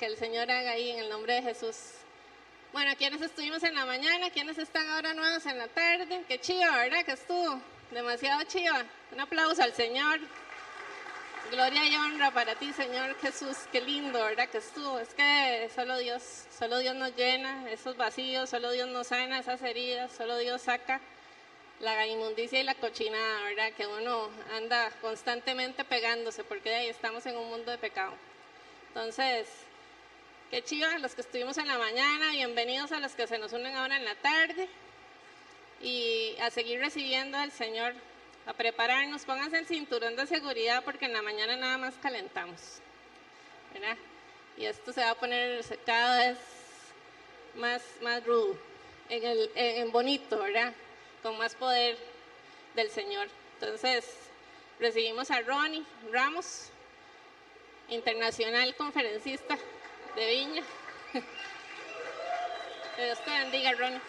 que el Señor haga ahí en el nombre de Jesús. Bueno, quienes estuvimos en la mañana, quienes están ahora nuevos en la tarde, qué chiva, ¿verdad? Que estuvo demasiado chiva. Un aplauso al Señor. Gloria y honra para ti, Señor Jesús. Qué lindo, ¿verdad? Que estuvo. Es que solo Dios, solo Dios nos llena esos vacíos, solo Dios nos sana esas heridas, solo Dios saca la inmundicia y la cochinada, ¿verdad? Que uno anda constantemente pegándose porque ahí estamos en un mundo de pecado. Entonces, qué chido a los que estuvimos en la mañana, bienvenidos a los que se nos unen ahora en la tarde y a seguir recibiendo al Señor a prepararnos, pónganse el cinturón de seguridad porque en la mañana nada más calentamos. ¿verdad? Y esto se va a poner cada vez más, más rudo, en, en bonito, ¿verdad? Con más poder del Señor. Entonces, recibimos a Ronnie Ramos, internacional conferencista de Viña. Que Dios te bendiga, Ronnie.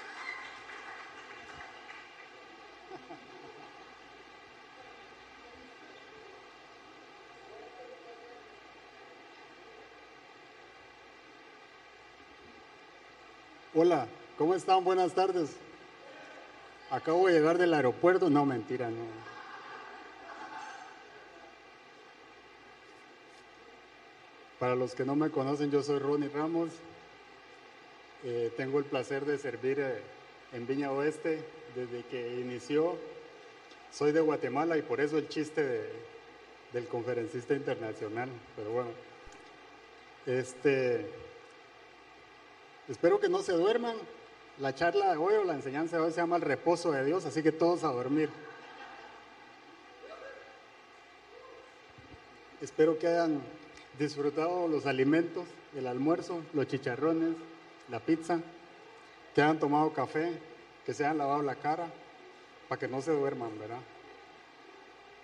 Hola, ¿cómo están? Buenas tardes. Acabo de llegar del aeropuerto. No, mentira, no. Para los que no me conocen, yo soy Ronnie Ramos. Eh, tengo el placer de servir eh, en Viña Oeste desde que inició. Soy de Guatemala y por eso el chiste de- del conferencista internacional. Pero bueno, este, Espero que no se duerman. La charla de hoy o la enseñanza de hoy se llama el reposo de Dios, así que todos a dormir. Espero que hayan disfrutado los alimentos, el almuerzo, los chicharrones, la pizza, que hayan tomado café, que se hayan lavado la cara, para que no se duerman, ¿verdad?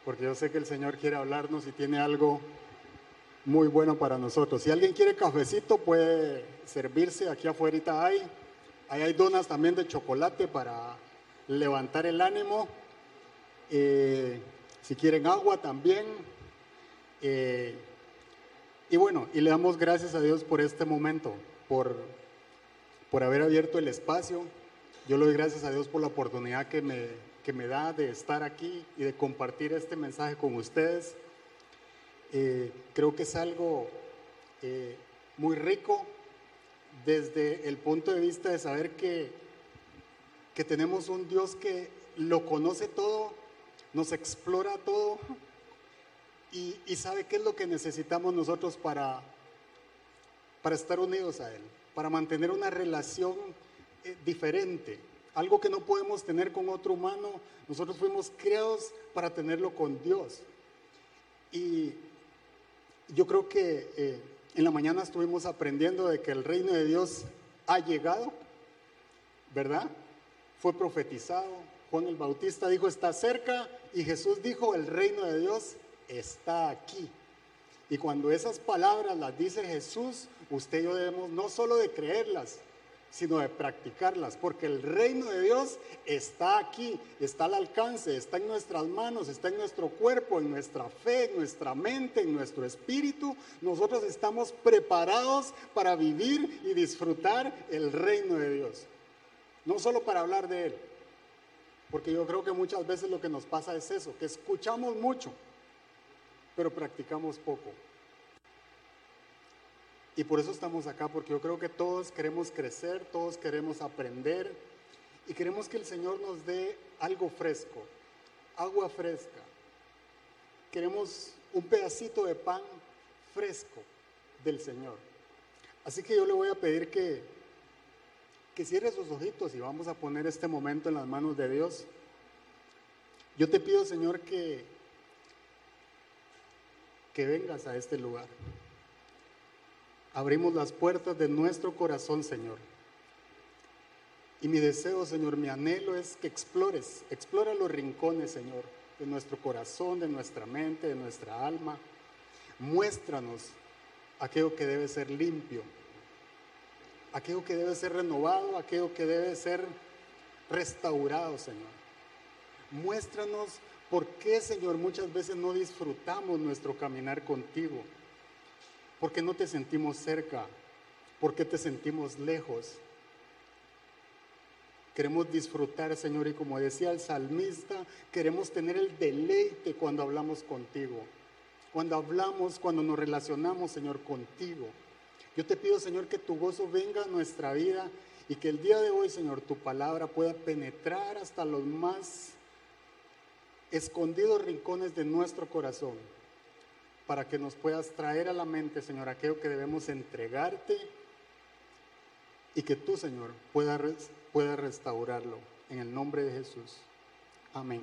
Porque yo sé que el Señor quiere hablarnos y tiene algo muy bueno para nosotros. Si alguien quiere cafecito, puede servirse. Aquí afuera hay. Ahí hay donas también de chocolate para levantar el ánimo. Eh, si quieren agua también. Eh, y bueno, y le damos gracias a Dios por este momento, por, por haber abierto el espacio. Yo le doy gracias a Dios por la oportunidad que me, que me da de estar aquí y de compartir este mensaje con ustedes. Eh, creo que es algo eh, muy rico desde el punto de vista de saber que, que tenemos un Dios que lo conoce todo, nos explora todo y, sabe qué es lo que necesitamos nosotros para, para estar unidos a Él, para mantener una relación eh, diferente, algo que no podemos tener con otro humano. Nosotros fuimos creados para tenerlo con Dios. Y yo creo que eh, en la mañana estuvimos aprendiendo de que el reino de Dios ha llegado, ¿verdad? Fue profetizado. Juan el Bautista dijo, está cerca. Y Jesús dijo, el reino de Dios está aquí. Y cuando esas palabras las dice Jesús, usted y yo debemos no solo de creerlas, sino de practicarlas, porque el reino de Dios está aquí, está al alcance, está en nuestras manos, está en nuestro cuerpo, en nuestra fe, en nuestra mente, en nuestro espíritu. Nosotros estamos preparados para vivir y disfrutar el reino de Dios. No solo para hablar de Él, porque yo creo que muchas veces lo que nos pasa es eso, que escuchamos mucho, pero practicamos poco. Y por eso estamos acá, porque yo creo que todos queremos crecer, todos queremos aprender y queremos que el Señor nos dé algo fresco, agua fresca. Queremos un pedacito de pan fresco del Señor. Así que yo le voy a pedir que, que cierre sus ojitos y vamos a poner este momento en las manos de Dios. Yo te pido, Señor, que, que vengas a este lugar. Abrimos las puertas de nuestro corazón, Señor. Y mi deseo, Señor, mi anhelo es que explores, explora los rincones, Señor, de nuestro corazón, de nuestra mente, de nuestra alma. Muéstranos aquello que debe ser limpio, aquello que debe ser renovado, aquello que debe ser restaurado, Señor. Muéstranos por qué, Señor, muchas veces no disfrutamos nuestro caminar contigo. porque no te sentimos cerca, porque te sentimos lejos. Queremos disfrutar, Señor, y como decía el salmista, queremos tener el deleite cuando hablamos contigo, cuando hablamos, cuando nos relacionamos, Señor, contigo. Yo te pido, Señor, que tu gozo venga a nuestra vida y que el día de hoy, Señor, tu palabra pueda penetrar hasta los más escondidos rincones de nuestro corazón para que nos puedas traer a la mente, Señor, aquello que debemos entregarte y que tú, Señor, puedas pueda restaurarlo. En el nombre de Jesús. Amén.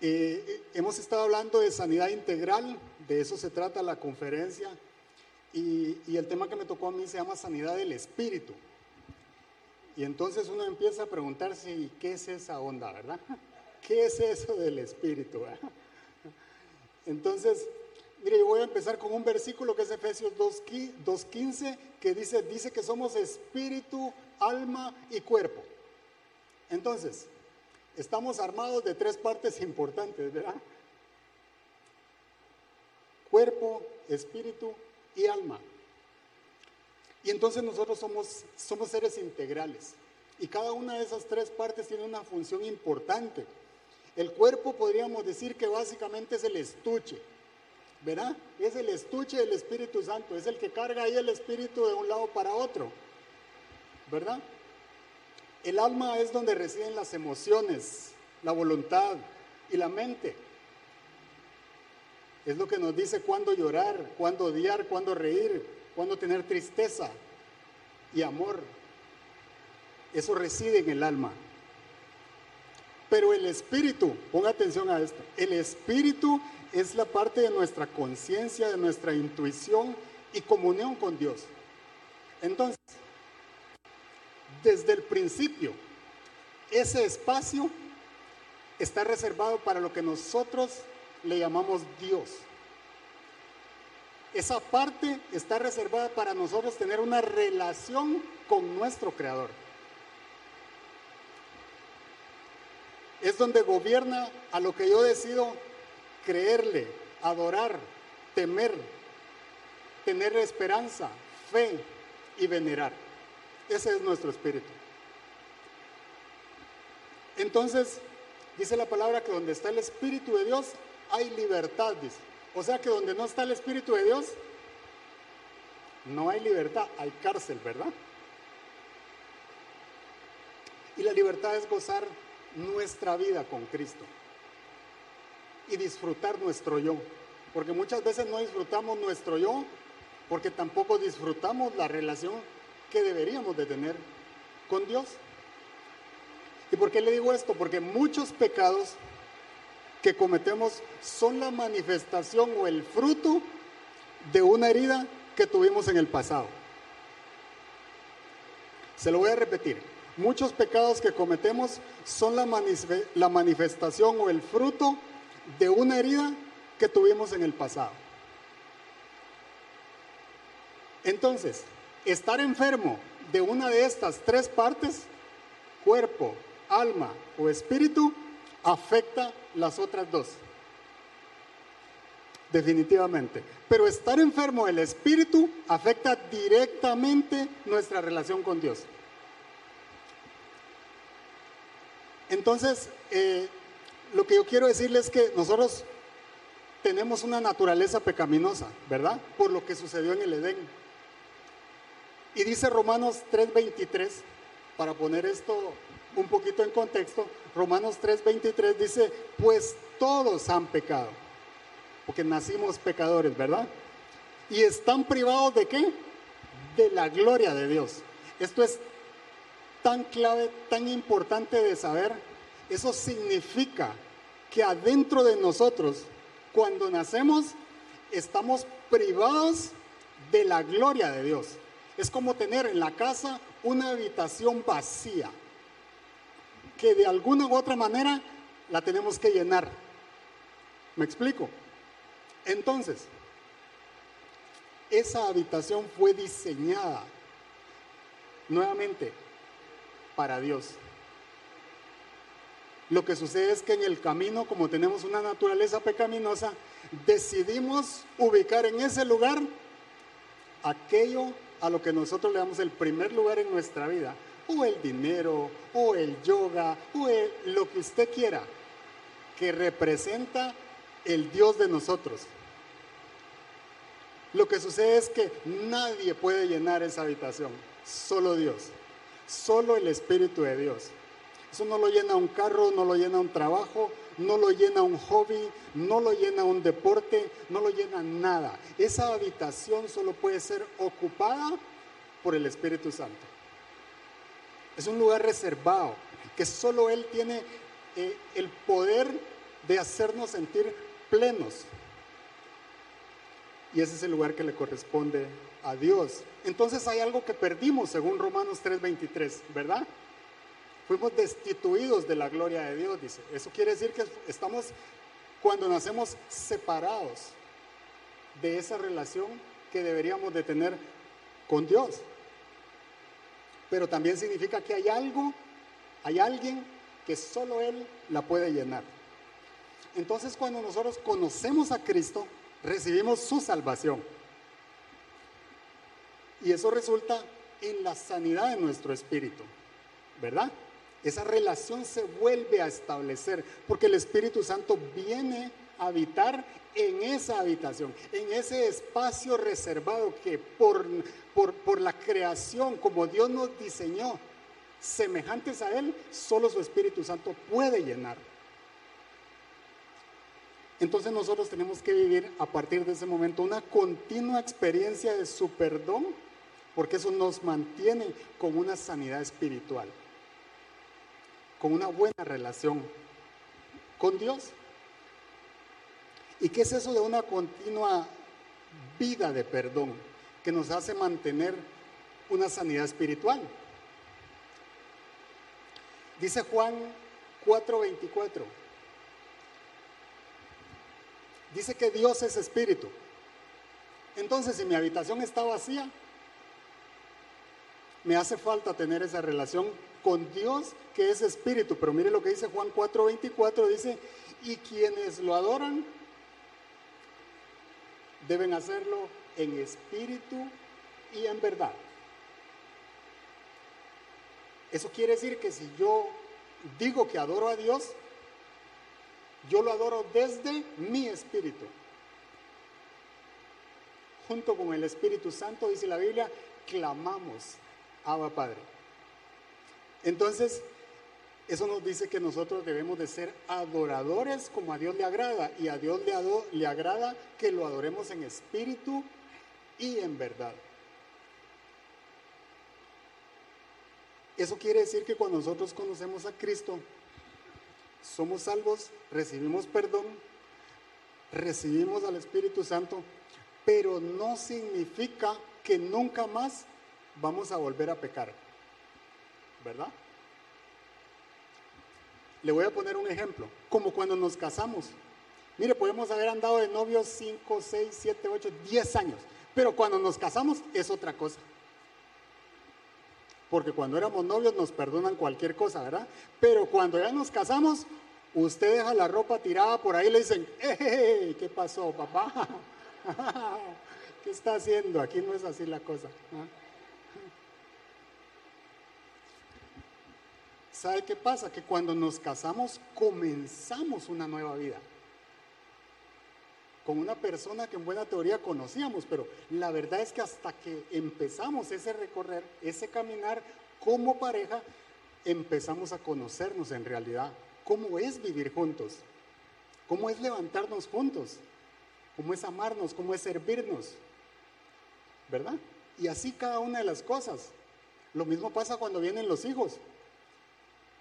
Eh, hemos estado hablando de sanidad integral, de eso se trata la conferencia, y el tema que me tocó a mí se llama sanidad del espíritu. Y entonces uno empieza a preguntarse, ¿qué es esa onda, verdad? ¿Qué es eso del espíritu? Entonces, mire, yo voy a empezar con un versículo que es Efesios 2.15, que dice, dice que somos espíritu, alma y cuerpo. Entonces, estamos armados de tres partes importantes, ¿verdad? Cuerpo, espíritu y alma. Y entonces nosotros somos, somos seres integrales. Y cada una de esas tres partes tiene una función importante. El cuerpo podríamos decir que básicamente es el estuche, ¿verdad? Es el estuche del Espíritu Santo, es el que carga ahí el Espíritu de un lado para otro, ¿verdad? El alma es donde residen las emociones, la voluntad y la mente. Es lo que nos dice cuándo llorar, cuándo odiar, cuándo reír, cuando tener tristeza y amor. Eso reside en el alma. Pero el espíritu, ponga atención a esto, el espíritu es la parte de nuestra conciencia, de nuestra intuición y comunión con Dios. Entonces, desde el principio, ese espacio está reservado para lo que nosotros le llamamos Dios. Esa parte está reservada para nosotros tener una relación con nuestro Creador. Es donde gobierna a lo que yo decido creerle, adorar, temer, tener esperanza, fe y venerar. Ese es nuestro espíritu. Entonces, dice la palabra que donde está el espíritu de Dios hay libertad, dice. O sea que donde no está el Espíritu de Dios, no hay libertad, hay cárcel, ¿verdad? Y la libertad es gozar nuestra vida con Cristo y disfrutar nuestro yo. Porque muchas veces no disfrutamos nuestro yo porque tampoco disfrutamos la relación que deberíamos de tener con Dios. ¿Y por qué le digo esto? Porque muchos pecados que cometemos son la manifestación o el fruto de una herida que tuvimos en el pasado. Se lo voy a repetir. Muchos pecados que cometemos son la, la manifestación o el fruto de una herida que tuvimos en el pasado. Entonces, estar enfermo de una de estas tres partes, cuerpo, alma o espíritu, afecta las otras dos. Definitivamente. Pero estar enfermo del espíritu afecta directamente nuestra relación con Dios. Entonces, eh, lo que yo quiero decirles es que nosotros tenemos una naturaleza pecaminosa, ¿verdad? Por lo que sucedió en el Edén. Y dice Romanos 3:23, para poner esto un poquito en contexto, Romanos 3:23 dice, pues todos han pecado, porque nacimos pecadores, ¿verdad? Y están privados de qué? De la gloria de Dios. Esto es tan clave, tan importante de saber. Eso significa que adentro de nosotros, cuando nacemos, estamos privados de la gloria de Dios. Es como tener en la casa una habitación vacía que de alguna u otra manera la tenemos que llenar. ¿Me explico? Entonces, esa habitación fue diseñada nuevamente para Dios. Lo que sucede es que en el camino, como tenemos una naturaleza pecaminosa, decidimos ubicar en ese lugar aquello a lo que nosotros le damos el primer lugar en nuestra vida, o el dinero, o el yoga, o lo que usted quiera, que representa el Dios de nosotros. Lo que sucede es que nadie puede llenar esa habitación, solo Dios, solo el Espíritu de Dios. Eso no lo llena un carro, no lo llena un trabajo, no lo llena un hobby, no lo llena un deporte, no lo llena nada. Esa habitación solo puede ser ocupada por el Espíritu Santo. Es un lugar reservado, que solo Él tiene eh, el poder de hacernos sentir plenos. Y ese es el lugar que le corresponde a Dios. Entonces hay algo que perdimos según Romanos 3:23, ¿verdad? Fuimos destituidos de la gloria de Dios, dice. Eso quiere decir que estamos, cuando nacemos, separados de esa relación que deberíamos de tener con Dios. Pero también significa que hay algo, hay alguien que solo Él la puede llenar. Entonces cuando nosotros conocemos a Cristo, recibimos su salvación. Y eso resulta en la sanidad de nuestro espíritu, ¿verdad? esa relación se vuelve a establecer porque el Espíritu Santo viene habitar en esa habitación, en ese espacio reservado que por, por, la creación, como Dios nos diseñó, semejantes a Él, solo su Espíritu Santo puede llenar. Entonces nosotros tenemos que vivir a partir de ese momento una continua experiencia de su perdón, porque eso nos mantiene con una sanidad espiritual con una buena relación con Dios. ¿Y qué es eso de una continua vida de perdón que nos hace mantener una sanidad espiritual? Dice Juan 4:24. Dice que Dios es espíritu. Entonces, si mi habitación está vacía, me hace falta tener esa relación con Dios que es espíritu. Pero mire lo que dice Juan 4:24, dice, y quienes lo adoran deben hacerlo en espíritu y en verdad. Eso quiere decir que si yo digo que adoro a Dios, yo lo adoro desde mi espíritu. Junto con el Espíritu Santo, dice la Biblia, clamamos, Abba Padre. Entonces, eso nos dice que nosotros debemos de ser adoradores como a Dios le agrada. Y a Dios le, le agrada que lo adoremos en espíritu y en verdad. Eso quiere decir que cuando nosotros conocemos a Cristo, somos salvos, recibimos perdón, recibimos al Espíritu Santo, pero no significa que nunca más vamos a volver a pecar. ¿verdad? Le voy a poner un ejemplo, como cuando nos casamos. Mire, podemos haber andado de novios 5, 6, 7, 8, 10 años, pero cuando nos casamos es otra cosa. Porque cuando éramos novios nos perdonan cualquier cosa, ¿verdad? Pero cuando ya nos casamos, usted deja la ropa tirada por ahí y le dicen, ¿qué pasó, papá? ¿Qué está haciendo? Aquí no es así la cosa. ¿ah? ¿Sabe qué pasa? Que cuando nos casamos comenzamos una nueva vida. Con una persona que en buena teoría conocíamos, pero la verdad es que hasta que empezamos ese recorrer, ese caminar como pareja, empezamos a conocernos en realidad. ¿Cómo es vivir juntos? ¿Cómo es levantarnos juntos? ¿Cómo es amarnos? ¿Cómo es servirnos? ¿Verdad? Y así cada una de las cosas. Lo mismo pasa cuando vienen los hijos.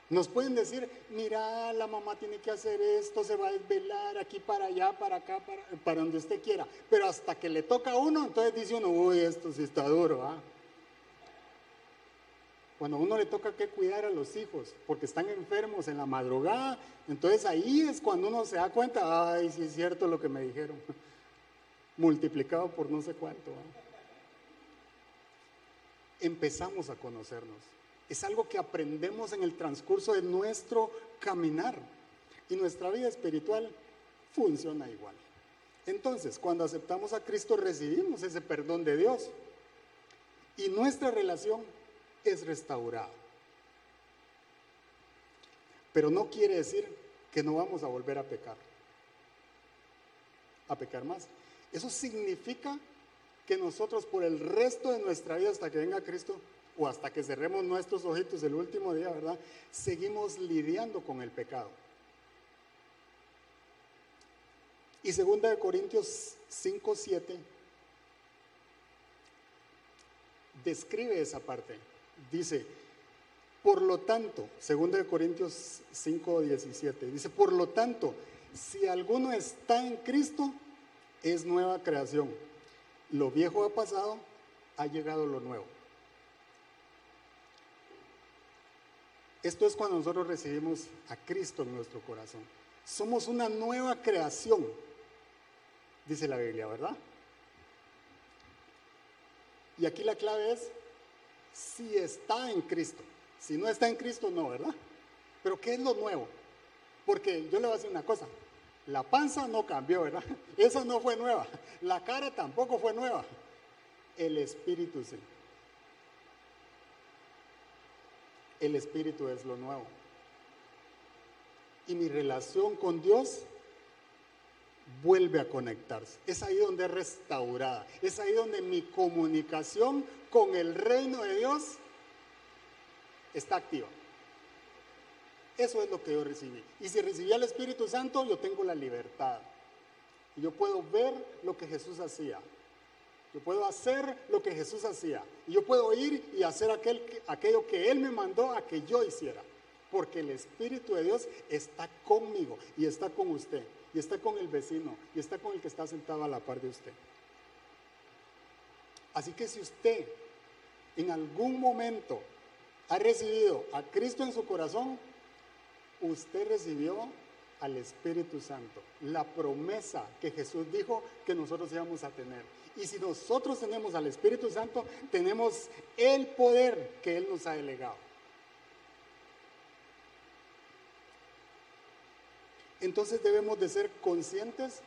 Nos pueden decir, mira, la mamá tiene que hacer esto, se va a desvelar aquí para allá, para acá, para, donde usted quiera. Pero hasta que le toca a uno, entonces dice uno, uy, esto sí está duro. ¿ah? Cuando a uno le toca que cuidar a los hijos, porque están enfermos en la madrugada, entonces ahí es cuando uno se da cuenta, ay, sí es cierto lo que me dijeron, multiplicado por no sé cuánto. ¿ah? Empezamos a conocernos. Es algo que aprendemos en el transcurso de nuestro caminar. Y nuestra vida espiritual funciona igual. Entonces, cuando aceptamos a Cristo, recibimos ese perdón de Dios y nuestra relación es restaurada. Pero no quiere decir que no vamos a volver a pecar, a pecar más. Eso significa que nosotros por el resto de nuestra vida hasta que venga Cristo o hasta que cerremos nuestros ojitos el último día, ¿verdad? Seguimos lidiando con el pecado. Y segunda de Corintios 5, 7 describe esa parte. Dice, por lo tanto, segunda de Corintios 5, 17, dice, por lo tanto, si alguno está en Cristo, es nueva creación. Lo viejo ha pasado, ha llegado lo nuevo. Esto es cuando nosotros recibimos a Cristo en nuestro corazón. Somos una nueva creación dice la Biblia, ¿verdad? Y aquí la clave es si está en Cristo. Si no está en Cristo, no, ¿verdad? Pero ¿qué es lo nuevo? Porque yo le voy a decir una cosa, la panza no cambió, ¿verdad? Esa no fue nueva. La cara tampoco fue nueva. El espíritu sí. El espíritu es lo nuevo. Y mi relación con Dios vuelve a conectarse. Es ahí donde es restaurada. Es ahí donde mi comunicación con el reino de Dios está activa. Eso es lo que yo recibí. Y si recibí al Espíritu Santo, yo tengo la libertad. Y yo puedo ver lo que Jesús hacía. Yo puedo hacer lo que Jesús hacía. Y yo puedo ir y hacer aquel, aquello que Él me mandó a que yo hiciera. Porque el Espíritu de Dios está conmigo y está con usted y está con el vecino y está con el que está sentado a la par de usted. Así que si usted en algún momento ha recibido a Cristo en su corazón, usted recibió al Espíritu Santo, la promesa que Jesús dijo que nosotros íbamos a tener. Y si nosotros tenemos al Espíritu Santo, tenemos el poder que Él nos ha delegado. entonces debemos de ser conscientes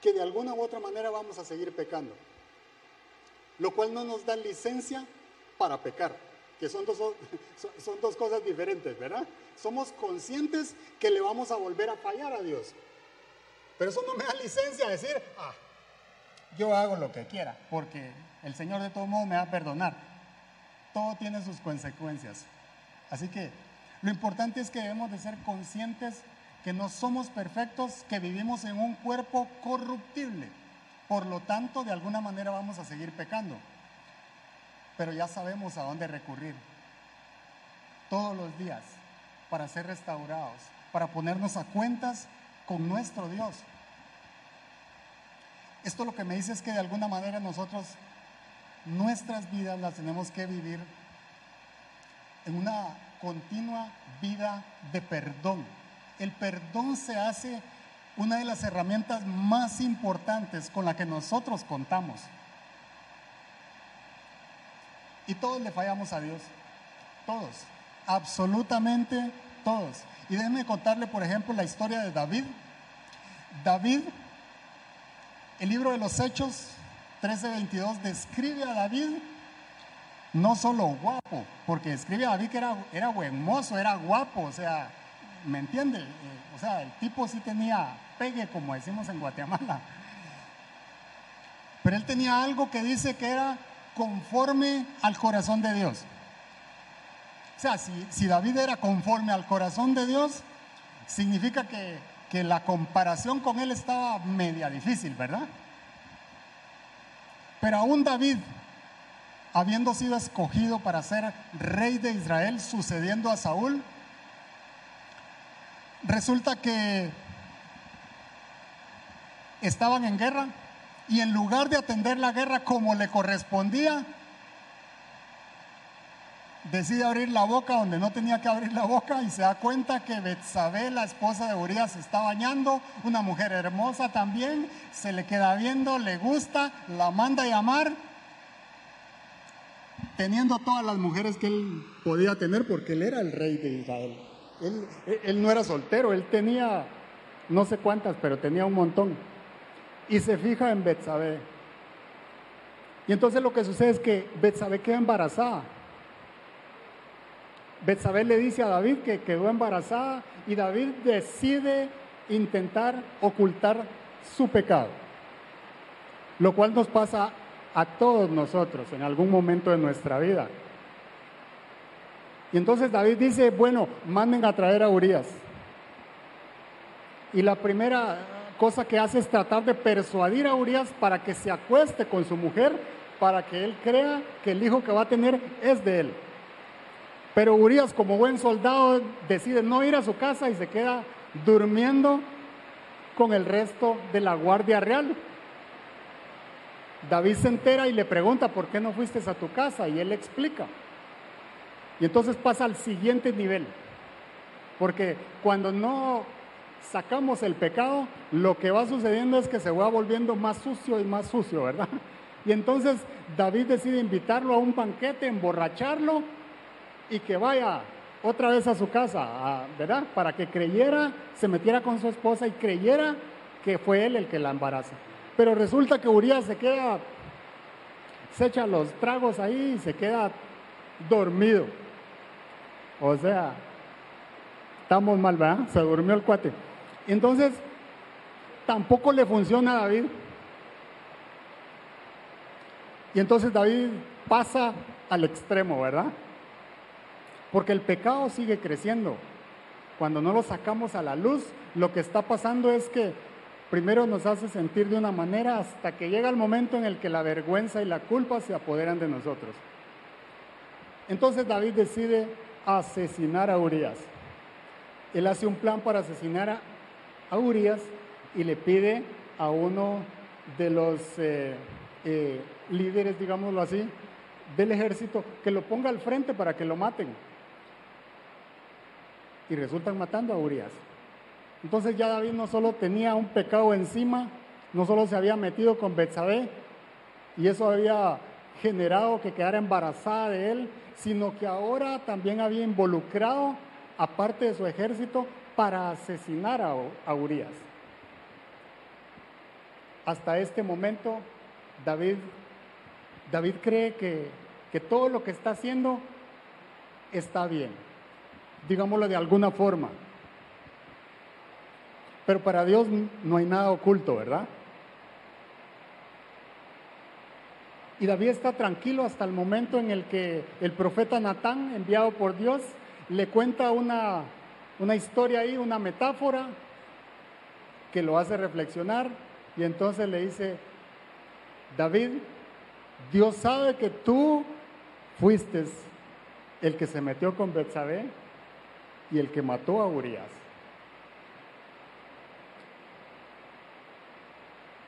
que de alguna u otra manera vamos a seguir pecando, lo cual no nos da licencia para pecar, que son dos, son dos cosas diferentes, ¿verdad? Somos conscientes que le vamos a volver a fallar a Dios, pero eso no me da licencia a decir, ah, yo hago lo que quiera, porque el Señor de todo modo me va a perdonar. Todo tiene sus consecuencias. Así que lo importante es que debemos de ser conscientes que no somos perfectos, que vivimos en un cuerpo corruptible. Por lo tanto, de alguna manera vamos a seguir pecando. Pero ya sabemos a dónde recurrir. Todos los días para ser restaurados, para ponernos a cuentas con nuestro Dios. Esto lo que me dice es que de alguna manera nosotros nuestras vidas las tenemos que vivir en una continua vida de perdón. El perdón se hace una de las herramientas más importantes con la que nosotros contamos. Y todos le fallamos a Dios. Todos. Absolutamente todos. Y déjenme contarle, por ejemplo, la historia de David. David, el libro de los Hechos 13:22 describe a David no solo guapo, porque escribe David que era, era buen mozo, era guapo, o sea, ¿me entiende? Eh, o sea, el tipo sí tenía pegue, como decimos en Guatemala. Pero él tenía algo que dice que era conforme al corazón de Dios. O sea, si, si David era conforme al corazón de Dios, significa que, que la comparación con él estaba media difícil, ¿verdad? Pero aún David, habiendo sido escogido para ser rey de Israel, sucediendo a Saúl, resulta que estaban en guerra y en lugar de atender la guerra como le correspondía, decide abrir la boca donde no tenía que abrir la boca y se da cuenta que Betsabé, la esposa de Urias, está bañando, una mujer hermosa también, se le queda viendo, le gusta, la manda a llamar teniendo todas las mujeres que él podía tener, porque él era el rey de Israel. Él, no era soltero, él tenía no sé cuántas, pero tenía un montón. Y se fija en Betsabé. Y entonces lo que sucede es que Betsabé queda embarazada. Betsabé le dice a David que quedó embarazada y David decide intentar ocultar su pecado, lo cual nos pasa a todos nosotros en algún momento de nuestra vida. Y entonces David dice, bueno, manden a traer a Urias. Y la primera cosa que hace es tratar de persuadir a Urias para que se acueste con su mujer, para que él crea que el hijo que va a tener es de él. Pero Urias, como buen soldado, decide no ir a su casa y se queda durmiendo con el resto de la guardia real. David se entera y le pregunta, ¿por qué no fuiste a tu casa? Y él le explica. Y entonces pasa al siguiente nivel. Porque cuando no sacamos el pecado, lo que va sucediendo es que se va volviendo más sucio y más sucio, ¿verdad? Y entonces David decide invitarlo a un banquete, emborracharlo y que vaya otra vez a su casa, ¿verdad? Para que creyera, se metiera con su esposa y creyera que fue él el que la embaraza. Pero resulta que Urias se queda, se echa los tragos ahí y se queda dormido. O sea, estamos mal, ¿verdad? Se durmió el cuate. Entonces, tampoco le funciona a David. Y entonces David pasa al extremo, ¿verdad? Porque el pecado sigue creciendo. Cuando no lo sacamos a la luz, lo que está pasando es que primero nos hace sentir de una manera hasta que llega el momento en el que la vergüenza y la culpa se apoderan de nosotros. Entonces David decide asesinar a Urias. Él hace un plan para asesinar a, Urias y le pide a uno de los eh, eh, líderes, digámoslo así, del ejército que lo ponga al frente para que lo maten y resultan matando a Urias. Entonces ya David no solo tenía un pecado encima, no solo se había metido con Betsabé y eso había generado que quedara embarazada de él, sino que ahora también había involucrado a parte de su ejército para asesinar a, Urias. Hasta este momento, David, David cree que, que todo lo que está haciendo está bien digámoslo de alguna forma. Pero para Dios no hay nada oculto, ¿verdad? Y David está tranquilo hasta el momento en el que el profeta Natán, enviado por Dios, le cuenta una, una historia ahí, una metáfora que lo hace reflexionar y entonces le dice, David, Dios sabe que tú fuiste el que se metió con Betsabé y el que mató a Urias.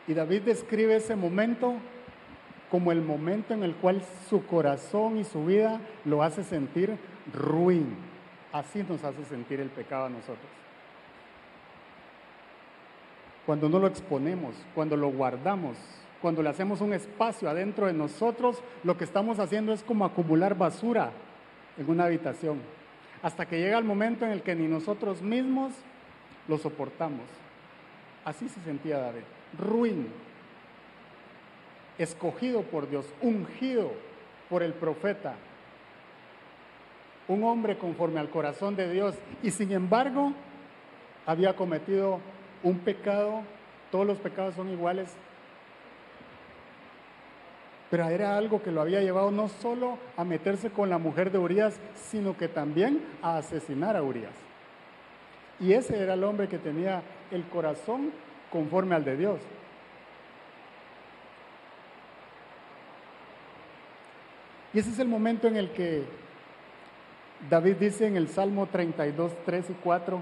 Y David describe ese momento como el momento en el cual su corazón y su vida lo hace sentir ruin. Así nos hace sentir el pecado a nosotros. Cuando no lo exponemos, cuando lo guardamos, cuando le hacemos un espacio adentro de nosotros, lo que estamos haciendo es como acumular basura en una habitación hasta que llega el momento en el que ni nosotros mismos lo soportamos. Así se sentía David, ruin, escogido por Dios, ungido por el profeta, un hombre conforme al corazón de Dios, y sin embargo había cometido un pecado, todos los pecados son iguales, pero era algo que lo había llevado no solo a meterse con la mujer de Urias, sino que también a asesinar a Urias. Y ese era el hombre que tenía el corazón conforme al de Dios. Y ese es el momento en el que David dice en el Salmo 32, 3 y 4,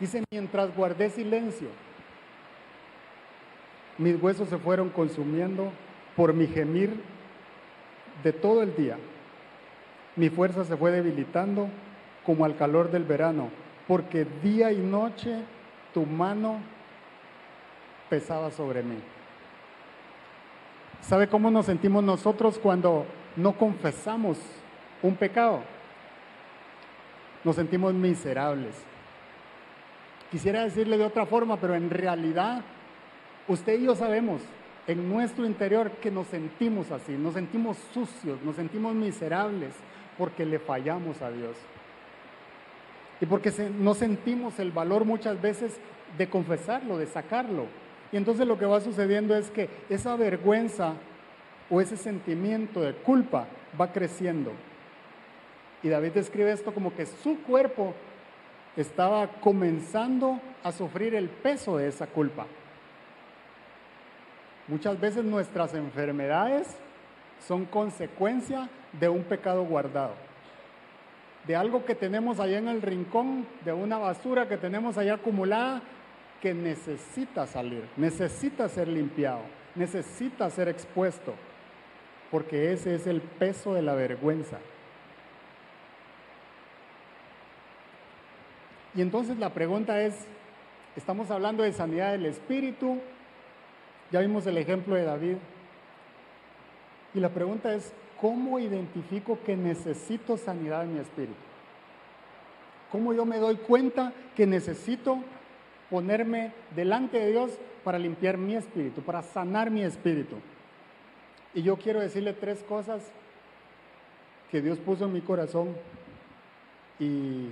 dice, mientras guardé silencio, mis huesos se fueron consumiendo por mi gemir de todo el día. Mi fuerza se fue debilitando como al calor del verano, porque día y noche tu mano pesaba sobre mí. ¿Sabe cómo nos sentimos nosotros cuando no confesamos un pecado? nos sentimos miserables. Quisiera decirle de otra forma, pero en realidad usted y yo sabemos en nuestro interior que nos sentimos así, nos sentimos sucios, nos sentimos miserables porque le fallamos a Dios. Y porque no sentimos el valor muchas veces de confesarlo, de sacarlo. Y entonces lo que va sucediendo es que esa vergüenza o ese sentimiento de culpa va creciendo. Y David describe esto como que su cuerpo estaba comenzando a sufrir el peso de esa culpa. Muchas veces nuestras enfermedades son consecuencia de un pecado guardado, de algo que tenemos allá en el rincón, de una basura que tenemos allá acumulada que necesita salir, necesita ser limpiado, necesita ser expuesto, porque ese es el peso de la vergüenza. Y entonces la pregunta es, estamos hablando de sanidad del espíritu, ya vimos el ejemplo de David, y la pregunta es, ¿cómo identifico que necesito sanidad en mi espíritu? ¿Cómo yo me doy cuenta que necesito ponerme delante de Dios para limpiar mi espíritu, para sanar mi espíritu? Y yo quiero decirle tres cosas que Dios puso en mi corazón y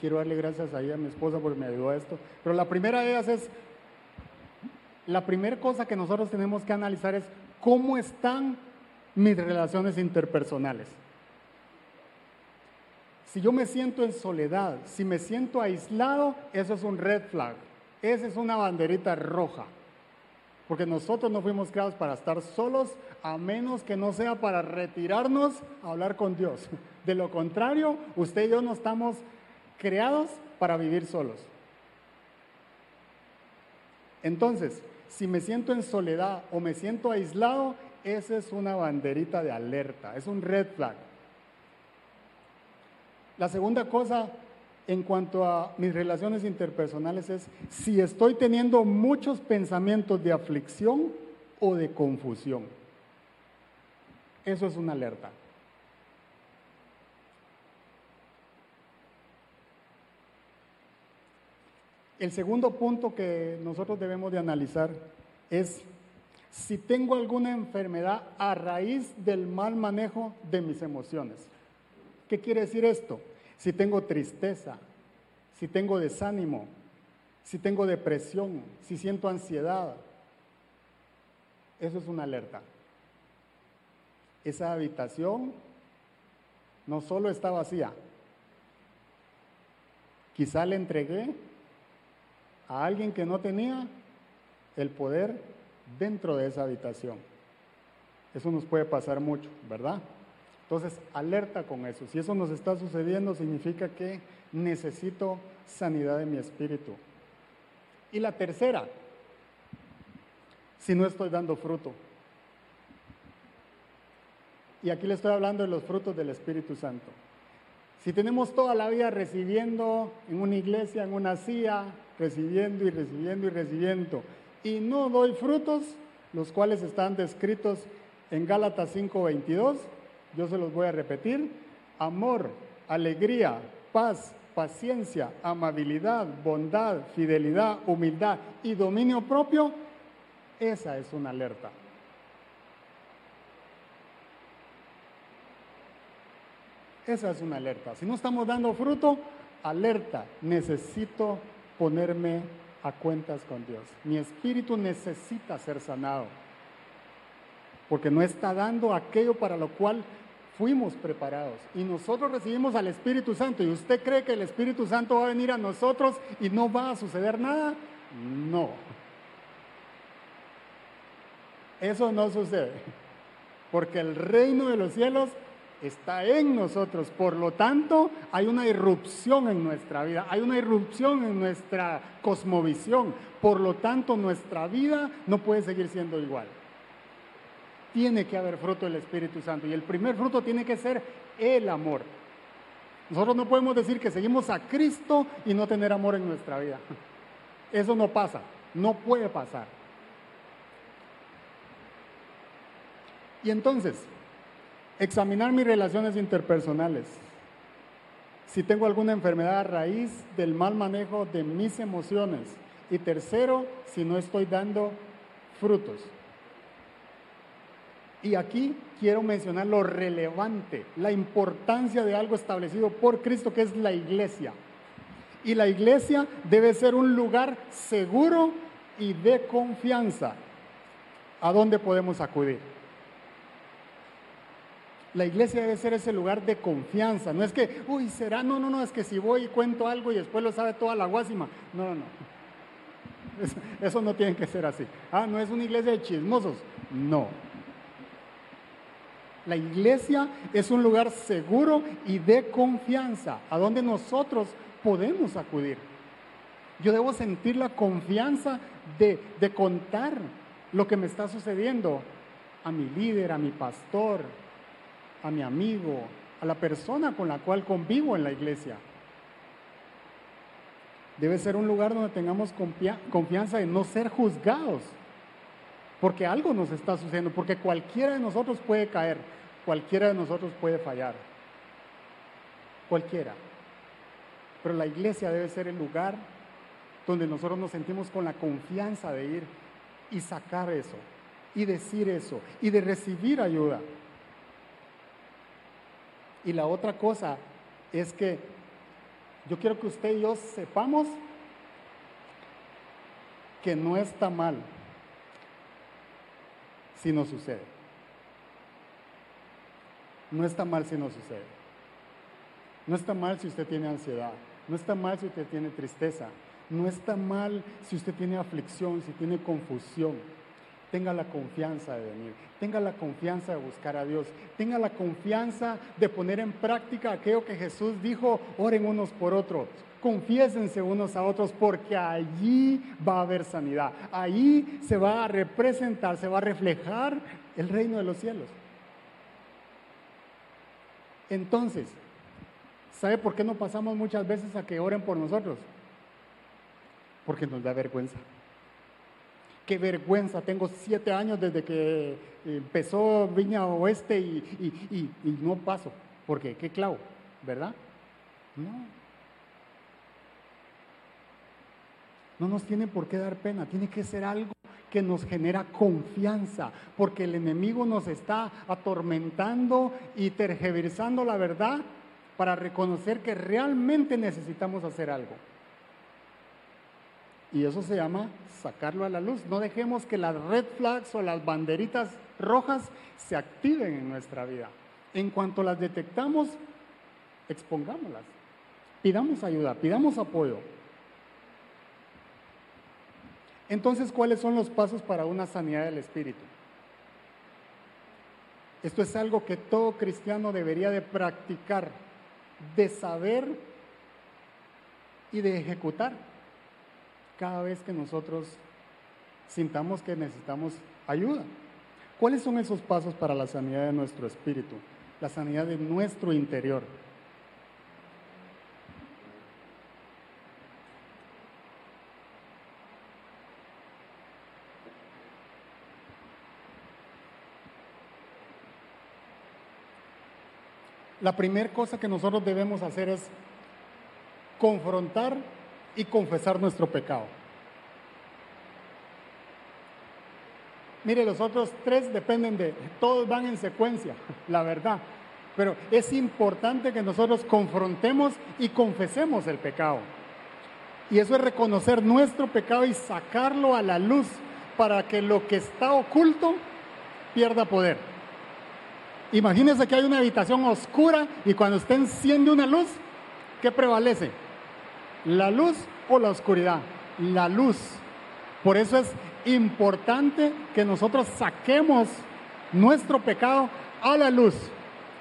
quiero darle gracias ahí a mi esposa porque me ayudó a esto. Pero la primera de ellas es, la primera cosa que nosotros tenemos que analizar es cómo están mis relaciones interpersonales. Si yo me siento en soledad, si me siento aislado, eso es un red flag, esa es una banderita roja. Porque nosotros no fuimos creados para estar solos, a menos que no sea para retirarnos a hablar con Dios. De lo contrario, usted y yo no estamos creados para vivir solos. Entonces, si me siento en soledad o me siento aislado, esa es una banderita de alerta, es un red flag. La segunda cosa en cuanto a mis relaciones interpersonales es si estoy teniendo muchos pensamientos de aflicción o de confusión. Eso es una alerta. El segundo punto que nosotros debemos de analizar es si tengo alguna enfermedad a raíz del mal manejo de mis emociones. ¿Qué quiere decir esto? Si tengo tristeza, si tengo desánimo, si tengo depresión, si siento ansiedad, eso es una alerta. Esa habitación no solo está vacía, quizá le entregué a alguien que no tenía el poder dentro de esa habitación. Eso nos puede pasar mucho, ¿verdad? Entonces, alerta con eso. Si eso nos está sucediendo, significa que necesito sanidad de mi espíritu. Y la tercera, si no estoy dando fruto. Y aquí le estoy hablando de los frutos del Espíritu Santo. Si tenemos toda la vida recibiendo en una iglesia, en una silla, recibiendo y recibiendo y recibiendo, y no doy frutos, los cuales están descritos en Gálatas 5:22, yo se los voy a repetir, amor, alegría, paz, paciencia, amabilidad, bondad, fidelidad, humildad y dominio propio, esa es una alerta. Esa es una alerta. Si no estamos dando fruto, alerta, necesito ponerme a cuentas con Dios. Mi espíritu necesita ser sanado, porque no está dando aquello para lo cual fuimos preparados. Y nosotros recibimos al Espíritu Santo. ¿Y usted cree que el Espíritu Santo va a venir a nosotros y no va a suceder nada? No. Eso no sucede. Porque el reino de los cielos está en nosotros. Por lo tanto, hay una irrupción en nuestra vida, hay una irrupción en nuestra cosmovisión. Por lo tanto, nuestra vida no puede seguir siendo igual. Tiene que haber fruto del Espíritu Santo y el primer fruto tiene que ser el amor. Nosotros no podemos decir que seguimos a Cristo y no tener amor en nuestra vida. Eso no pasa, no puede pasar. Y entonces, Examinar mis relaciones interpersonales. Si tengo alguna enfermedad a raíz del mal manejo de mis emociones. Y tercero, si no estoy dando frutos. Y aquí quiero mencionar lo relevante, la importancia de algo establecido por Cristo, que es la iglesia. Y la iglesia debe ser un lugar seguro y de confianza a donde podemos acudir. La iglesia debe ser ese lugar de confianza. No es que, uy, será, no, no, no, es que si voy y cuento algo y después lo sabe toda la guásima. No, no, no. Eso, eso no tiene que ser así. Ah, no es una iglesia de chismosos. No. La iglesia es un lugar seguro y de confianza, a donde nosotros podemos acudir. Yo debo sentir la confianza de, de contar lo que me está sucediendo a mi líder, a mi pastor, a mi amigo, a la persona con la cual convivo en la iglesia. Debe ser un lugar donde tengamos confianza de no ser juzgados, porque algo nos está sucediendo, porque cualquiera de nosotros puede caer, cualquiera de nosotros puede fallar, cualquiera. Pero la iglesia debe ser el lugar donde nosotros nos sentimos con la confianza de ir y sacar eso, y decir eso, y de recibir ayuda. Y la otra cosa es que yo quiero que usted y yo sepamos que no está mal si no sucede. No está mal si no sucede. No está mal si usted tiene ansiedad. No está mal si usted tiene tristeza. No está mal si usted tiene aflicción, si tiene confusión. Tenga la confianza de venir, tenga la confianza de buscar a Dios, tenga la confianza de poner en práctica aquello que Jesús dijo, oren unos por otros, confiésense unos a otros, porque allí va a haber sanidad, allí se va a representar, se va a reflejar el reino de los cielos. Entonces, ¿sabe por qué no pasamos muchas veces a que oren por nosotros? Porque nos da vergüenza. Qué vergüenza, tengo siete años desde que empezó Viña Oeste y, no paso, porque qué clavo, ¿verdad? No. No nos tiene por qué dar pena, tiene que ser algo que nos genera confianza, porque el enemigo nos está atormentando y tergiversando la verdad para reconocer que realmente necesitamos hacer algo. Y eso se llama sacarlo a la luz. No dejemos que las red flags o las banderitas rojas se activen en nuestra vida. En cuanto las detectamos, expongámoslas. Pidamos ayuda, pidamos apoyo. Entonces, ¿cuáles son los pasos para una sanidad del espíritu? Esto es algo que todo cristiano debería de practicar, de saber y de ejecutar cada vez que nosotros sintamos que necesitamos ayuda. ¿Cuáles son esos pasos para la sanidad de nuestro espíritu? La sanidad de nuestro interior. La primera cosa que nosotros debemos hacer es confrontar y confesar nuestro pecado. Mire, los otros tres dependen de, todos van en secuencia, la verdad. Pero es importante que nosotros confrontemos y confesemos el pecado. Y eso es reconocer nuestro pecado y sacarlo a la luz para que lo que está oculto pierda poder. Imagínense que hay una habitación oscura y cuando usted enciende una luz, ¿qué prevalece? ¿La luz o la oscuridad? La luz. Por eso es importante que nosotros saquemos nuestro pecado a la luz.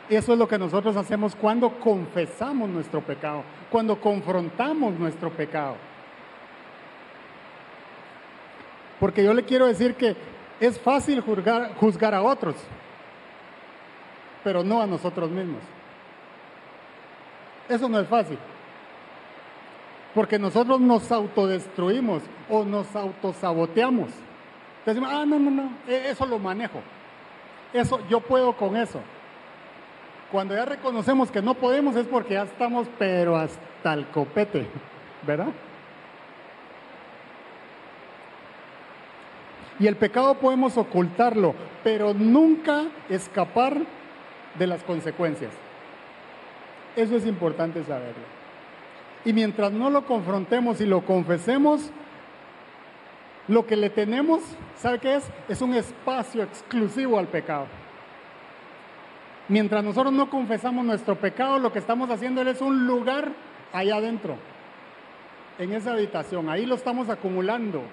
Eso es lo que nosotros hacemos cuando confesamos nuestro pecado, cuando confrontamos nuestro pecado. Porque yo le quiero decir que es fácil juzgar, juzgar a otros, pero no a nosotros mismos. Eso no es fácil. Porque nosotros nos autodestruimos o nos autosaboteamos. Decimos, ah, no, no, no, e-, eso lo manejo. Eso, yo puedo con eso. Cuando ya reconocemos que no podemos es porque ya estamos, pero hasta el copete, ¿verdad? Y el pecado podemos ocultarlo, pero nunca escapar de las consecuencias. Eso es importante saberlo. Y mientras no lo confrontemos y lo confesemos, lo que le tenemos, ¿sabe qué es? Es un espacio exclusivo al pecado. Mientras nosotros no confesamos nuestro pecado, lo que estamos haciendo es un lugar allá adentro, en esa habitación. Ahí lo estamos acumulando.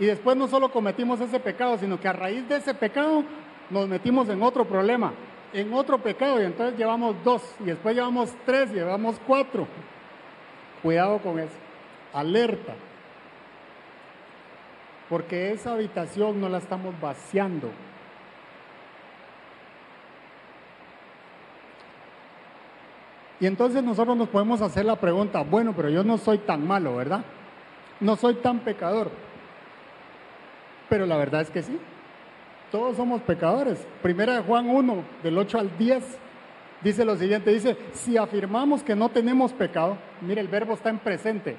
Y después no solo cometimos ese pecado, sino que a raíz de ese pecado nos metimos en otro problema, en otro pecado, y entonces llevamos dos, y después llevamos tres, y llevamos cuatro. Cuidado con eso. Alerta. Porque esa habitación no la estamos vaciando. Y entonces nosotros nos podemos hacer la pregunta, bueno, pero yo no soy tan malo, ¿verdad? No soy tan pecador. Pero la verdad es que sí. Todos somos pecadores. Primera de Juan 1, del 8 al 10, dice lo siguiente, dice, si afirmamos que no tenemos pecado, mire, el verbo está en presente.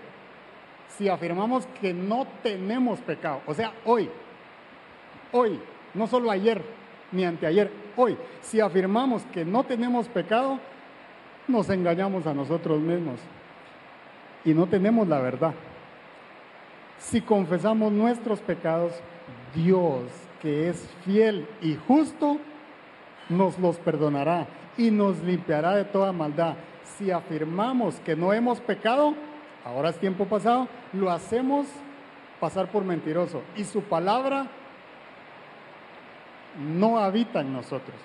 Si afirmamos que no tenemos pecado, o sea, hoy, hoy, no solo ayer ni anteayer, hoy, si afirmamos que no tenemos pecado, nos engañamos a nosotros mismos y no tenemos la verdad. Si confesamos nuestros pecados, Dios, que es fiel y justo, nos los perdonará y nos limpiará de toda maldad. Si afirmamos que no hemos pecado, ahora es tiempo pasado, lo hacemos pasar por mentiroso y su palabra no habita en nosotros.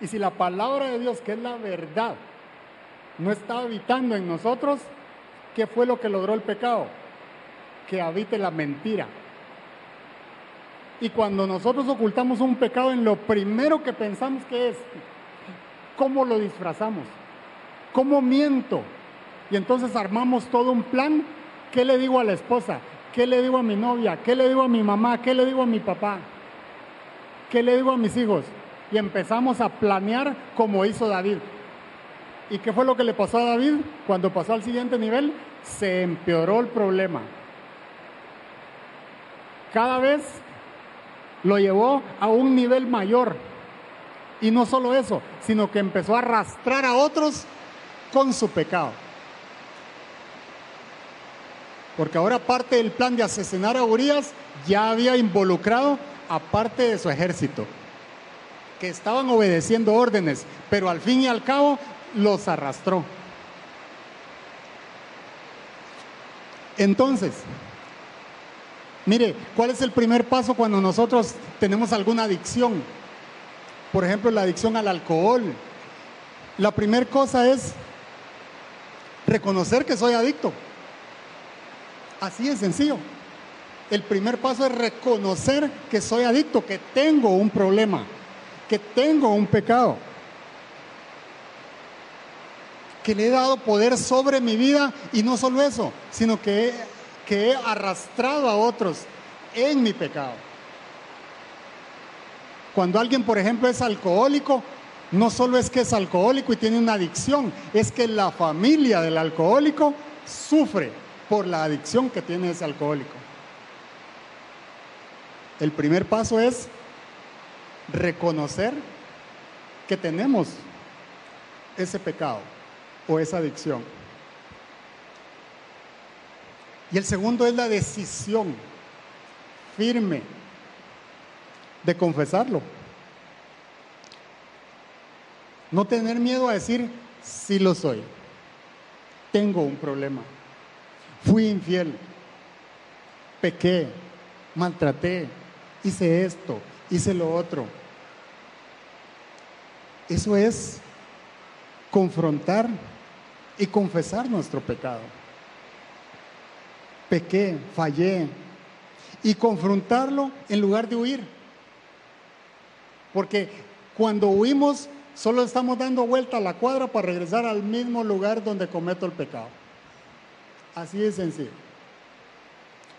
Y si la palabra de Dios, que es la verdad, no está habitando en nosotros, ¿qué fue lo que logró el pecado? Que habite la mentira. Y cuando nosotros ocultamos un pecado, en lo primero que pensamos que es, ¿cómo lo disfrazamos? ¿Cómo miento? Y entonces armamos todo un plan. ¿Qué le digo a la esposa? ¿Qué le digo a mi novia? ¿Qué le digo a mi mamá? ¿Qué le digo a mi papá? ¿Qué le digo a mis hijos? Y empezamos a planear como hizo David. ¿Y qué fue lo que le pasó a David? Cuando pasó al siguiente nivel, se empeoró el problema. Cada vez lo llevó a un nivel mayor. Y no solo eso, sino que empezó a arrastrar a otros con su pecado. Porque ahora parte del plan de asesinar a Urias ya había involucrado a parte de su ejército, que estaban obedeciendo órdenes, pero al fin y al cabo los arrastró. Entonces, mire, ¿cuál es el primer paso cuando nosotros tenemos alguna adicción? Por ejemplo, la adicción al alcohol. La primera cosa es reconocer que soy adicto. Así es sencillo. El primer paso es reconocer que soy adicto, que tengo un problema, que tengo un pecado que le he dado poder sobre mi vida y no solo eso, sino que que he arrastrado a otros en mi pecado. Cuando alguien, por ejemplo, es alcohólico, no solo es que es alcohólico y tiene una adicción, es que la familia del alcohólico sufre por la adicción que tiene ese alcohólico. El primer paso es reconocer que tenemos ese pecado o esa adicción. Y el segundo es la decisión firme de confesarlo. No tener miedo a decir, sí lo soy, tengo un problema, fui infiel, pequé, maltraté, hice esto, hice lo otro. Eso es confrontar y confesar nuestro pecado. Pequé, fallé. Y confrontarlo en lugar de huir. Porque cuando huimos, solo estamos dando vuelta a la cuadra para regresar al mismo lugar donde cometo el pecado. Así de sencillo.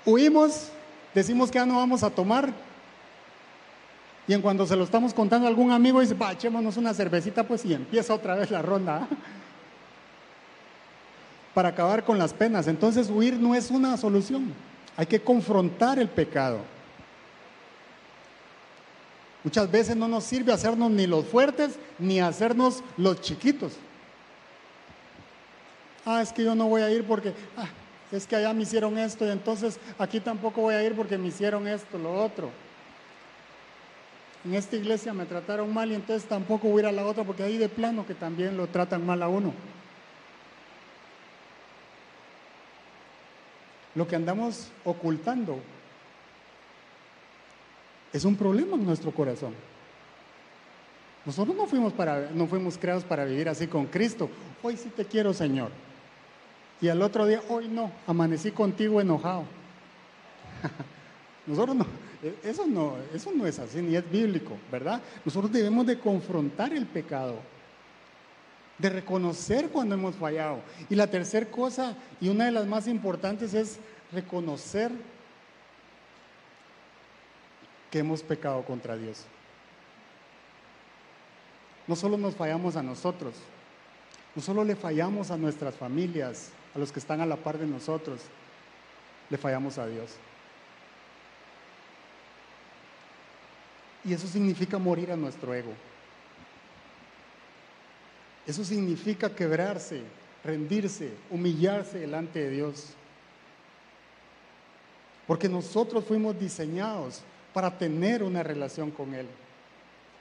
Huimos, decimos que ya no vamos a tomar. Y en cuando se lo estamos contando a algún amigo, dice, va, echémonos una cervecita, pues y empieza otra vez la ronda. ¿ah? Para acabar con las penas. Entonces huir no es una solución. Hay que confrontar el pecado. Muchas veces no nos sirve hacernos ni los fuertes ni hacernos los chiquitos. Ah, es que yo no voy a ir porque ah, es que allá me hicieron esto y entonces aquí tampoco voy a ir porque me hicieron esto, lo otro en esta iglesia me trataron mal y entonces tampoco voy a ir a la otra porque ahí de plano que también lo tratan mal a uno. Lo que andamos ocultando es un problema en nuestro corazón. Nosotros no fuimos, para, no fuimos creados para vivir así con Cristo. Hoy sí te quiero, Señor. Y al otro día, hoy no, amanecí contigo enojado. Nosotros no, eso no, eso no es así, ni es bíblico, ¿verdad? Nosotros debemos de confrontar el pecado, de reconocer cuando hemos fallado. Y la tercera cosa, y una de las más importantes, es reconocer que hemos pecado contra Dios. No solo nos fallamos a nosotros, no solo le fallamos a nuestras familias, a los que están a la par de nosotros, le fallamos a Dios. Y eso significa morir a nuestro ego. Eso significa quebrarse, rendirse, humillarse delante de Dios. Porque nosotros fuimos diseñados para tener una relación con Él.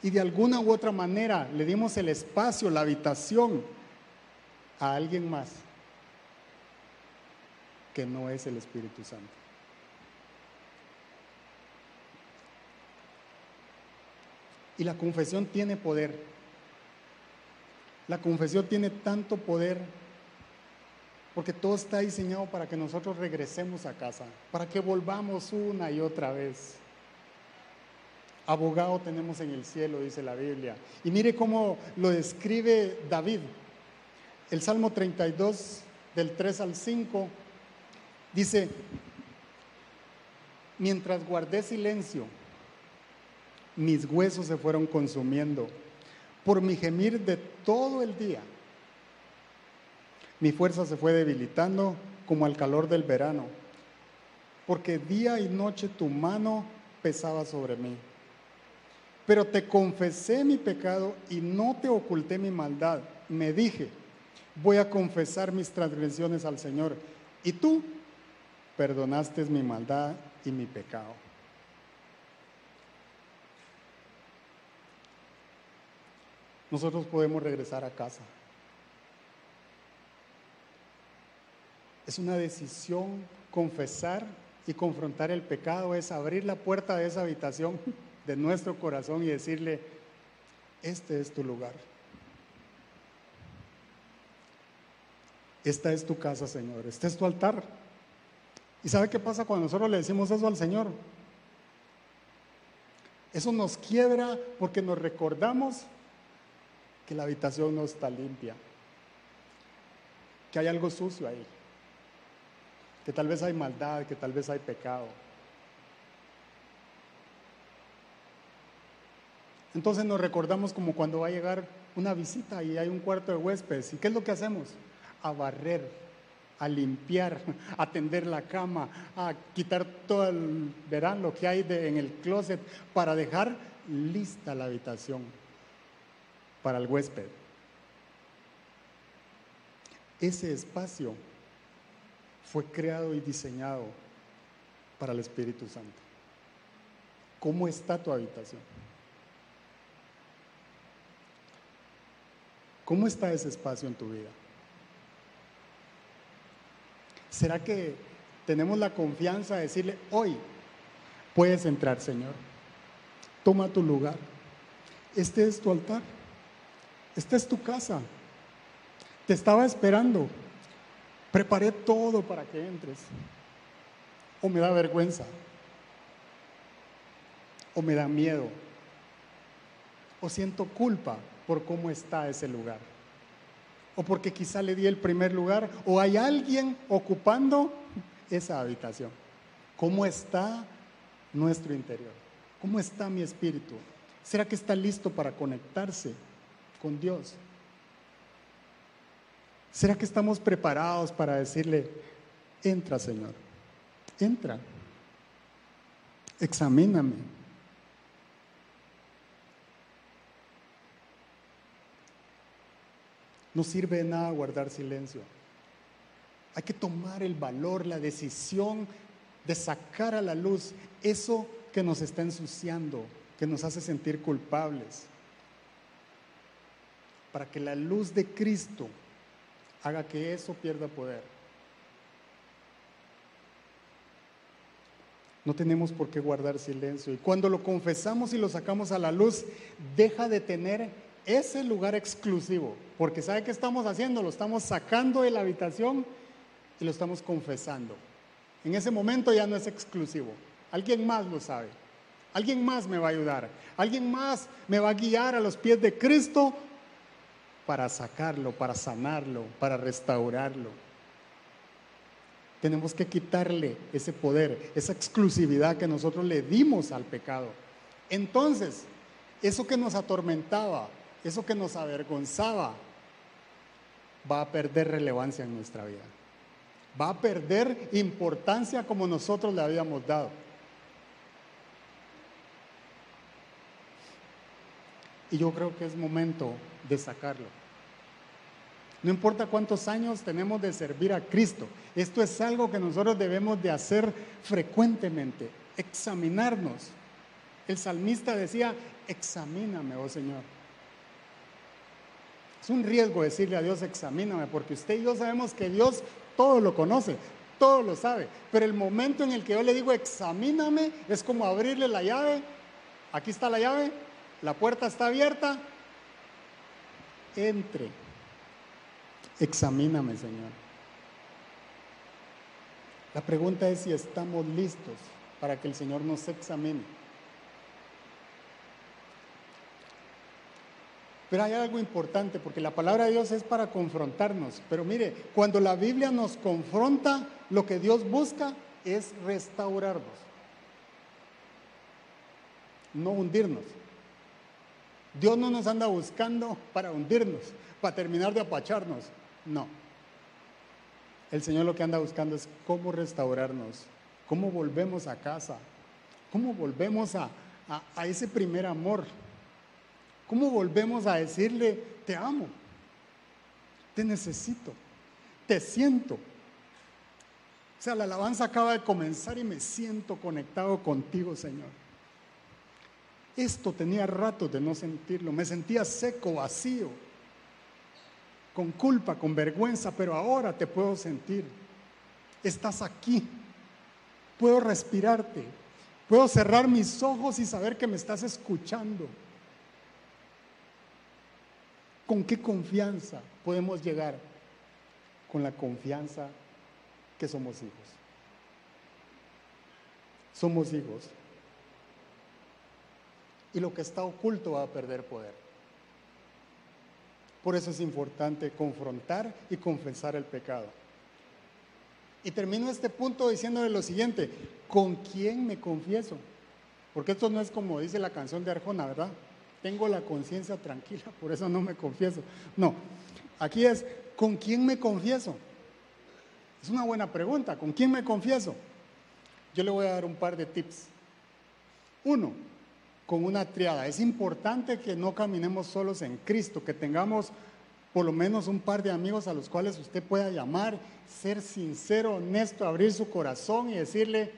Y de alguna u otra manera le dimos el espacio, la habitación a alguien más que no es el Espíritu Santo. Y la confesión tiene poder. La confesión tiene tanto poder porque todo está diseñado para que nosotros regresemos a casa, para que volvamos una y otra vez. Abogado tenemos en el cielo, dice la Biblia. Y mire cómo lo describe David. El Salmo 32, del 3 al 5, dice, mientras guardé silencio, mis huesos se fueron consumiendo por mi gemir de todo el día. Mi fuerza se fue debilitando como al calor del verano, porque día y noche tu mano pesaba sobre mí. Pero te confesé mi pecado y no te oculté mi maldad. Me dije, voy a confesar mis transgresiones al Señor. Y tú perdonaste mi maldad y mi pecado. nosotros podemos regresar a casa. Es una decisión confesar y confrontar el pecado, es abrir la puerta de esa habitación de nuestro corazón y decirle, este es tu lugar. Esta es tu casa, Señor. Este es tu altar. ¿Y sabe qué pasa cuando nosotros le decimos eso al Señor? Eso nos quiebra porque nos recordamos que la habitación no está limpia, que hay algo sucio ahí, que tal vez hay maldad, que tal vez hay pecado. Entonces nos recordamos como cuando va a llegar una visita y hay un cuarto de huéspedes. ¿Y qué es lo que hacemos? A barrer, a limpiar, a tender la cama, a quitar todo el verano que hay en el closet para dejar lista la habitación para el huésped. Ese espacio fue creado y diseñado para el Espíritu Santo. ¿Cómo está tu habitación? ¿Cómo está ese espacio en tu vida? ¿Será que tenemos la confianza de decirle, hoy puedes entrar, Señor? Toma tu lugar. Este es tu altar. Esta es tu casa. Te estaba esperando. Preparé todo para que entres. O me da vergüenza. O me da miedo. O siento culpa por cómo está ese lugar. O porque quizá le di el primer lugar. O hay alguien ocupando esa habitación. ¿Cómo está nuestro interior? ¿Cómo está mi espíritu? ¿Será que está listo para conectarse con Dios? ¿Será que estamos preparados para decirle, entra Señor, entra, examíname? No sirve de nada guardar silencio. Hay que tomar el valor, la decisión de sacar a la luz eso que nos está ensuciando, que nos hace sentir culpables. Para que la luz de Cristo haga que eso pierda poder. No tenemos por qué guardar silencio. Y cuando lo confesamos y lo sacamos a la luz, deja de tener ese lugar exclusivo. Porque ¿sabe qué estamos haciendo? Lo estamos sacando de la habitación y lo estamos confesando. En ese momento ya no es exclusivo. Alguien más lo sabe. Alguien más me va a ayudar. Alguien más me va a guiar a los pies de Cristo para sacarlo, para sanarlo, para restaurarlo. Tenemos que quitarle ese poder, esa exclusividad que nosotros le dimos al pecado. Entonces, eso que nos atormentaba, eso que nos avergonzaba, va a perder relevancia en nuestra vida. Va a perder importancia como nosotros le habíamos dado. Y yo creo que es momento de sacarlo. No importa cuántos años tenemos de servir a Cristo, esto es algo que nosotros debemos de hacer frecuentemente, examinarnos. El salmista decía, examíname, oh Señor. Es un riesgo decirle a Dios, examíname, porque usted y yo sabemos que Dios todo lo conoce, todo lo sabe. Pero el momento en el que yo le digo, examíname, es como abrirle la llave. Aquí está la llave, la puerta está abierta, entre. Examíname, Señor. La pregunta es si estamos listos para que el Señor nos examine. Pero hay algo importante, porque la palabra de Dios es para confrontarnos. Pero mire, cuando la Biblia nos confronta, lo que Dios busca es restaurarnos, no hundirnos. Dios no nos anda buscando para hundirnos, para terminar de apacharnos. No. El Señor lo que anda buscando es cómo restaurarnos, cómo volvemos a casa, cómo volvemos a, a, ese primer amor, cómo volvemos a decirle, te amo, te necesito, te siento. O sea, la alabanza acaba de comenzar y me siento conectado contigo, Señor. Esto tenía rato de no sentirlo, me sentía seco, vacío, con culpa, con vergüenza, pero ahora te puedo sentir. Estás aquí, puedo respirarte, puedo cerrar mis ojos y saber que me estás escuchando. ¿Con qué confianza podemos llegar? Con la confianza que somos hijos. Somos hijos y lo que está oculto va a perder poder. Por eso es importante confrontar y confesar el pecado. Y termino este punto diciéndole lo siguiente, ¿con quién me confieso? Porque esto no es como dice la canción de Arjona, ¿verdad? Tengo la conciencia tranquila, por eso no me confieso. No, aquí es, ¿con quién me confieso? Es una buena pregunta, ¿con quién me confieso? Yo le voy a dar un par de tips. Uno, con una triada. Es importante que no caminemos solos en Cristo, que tengamos por lo menos un par de amigos a los cuales usted pueda llamar, ser sincero, honesto, abrir su corazón y decirle,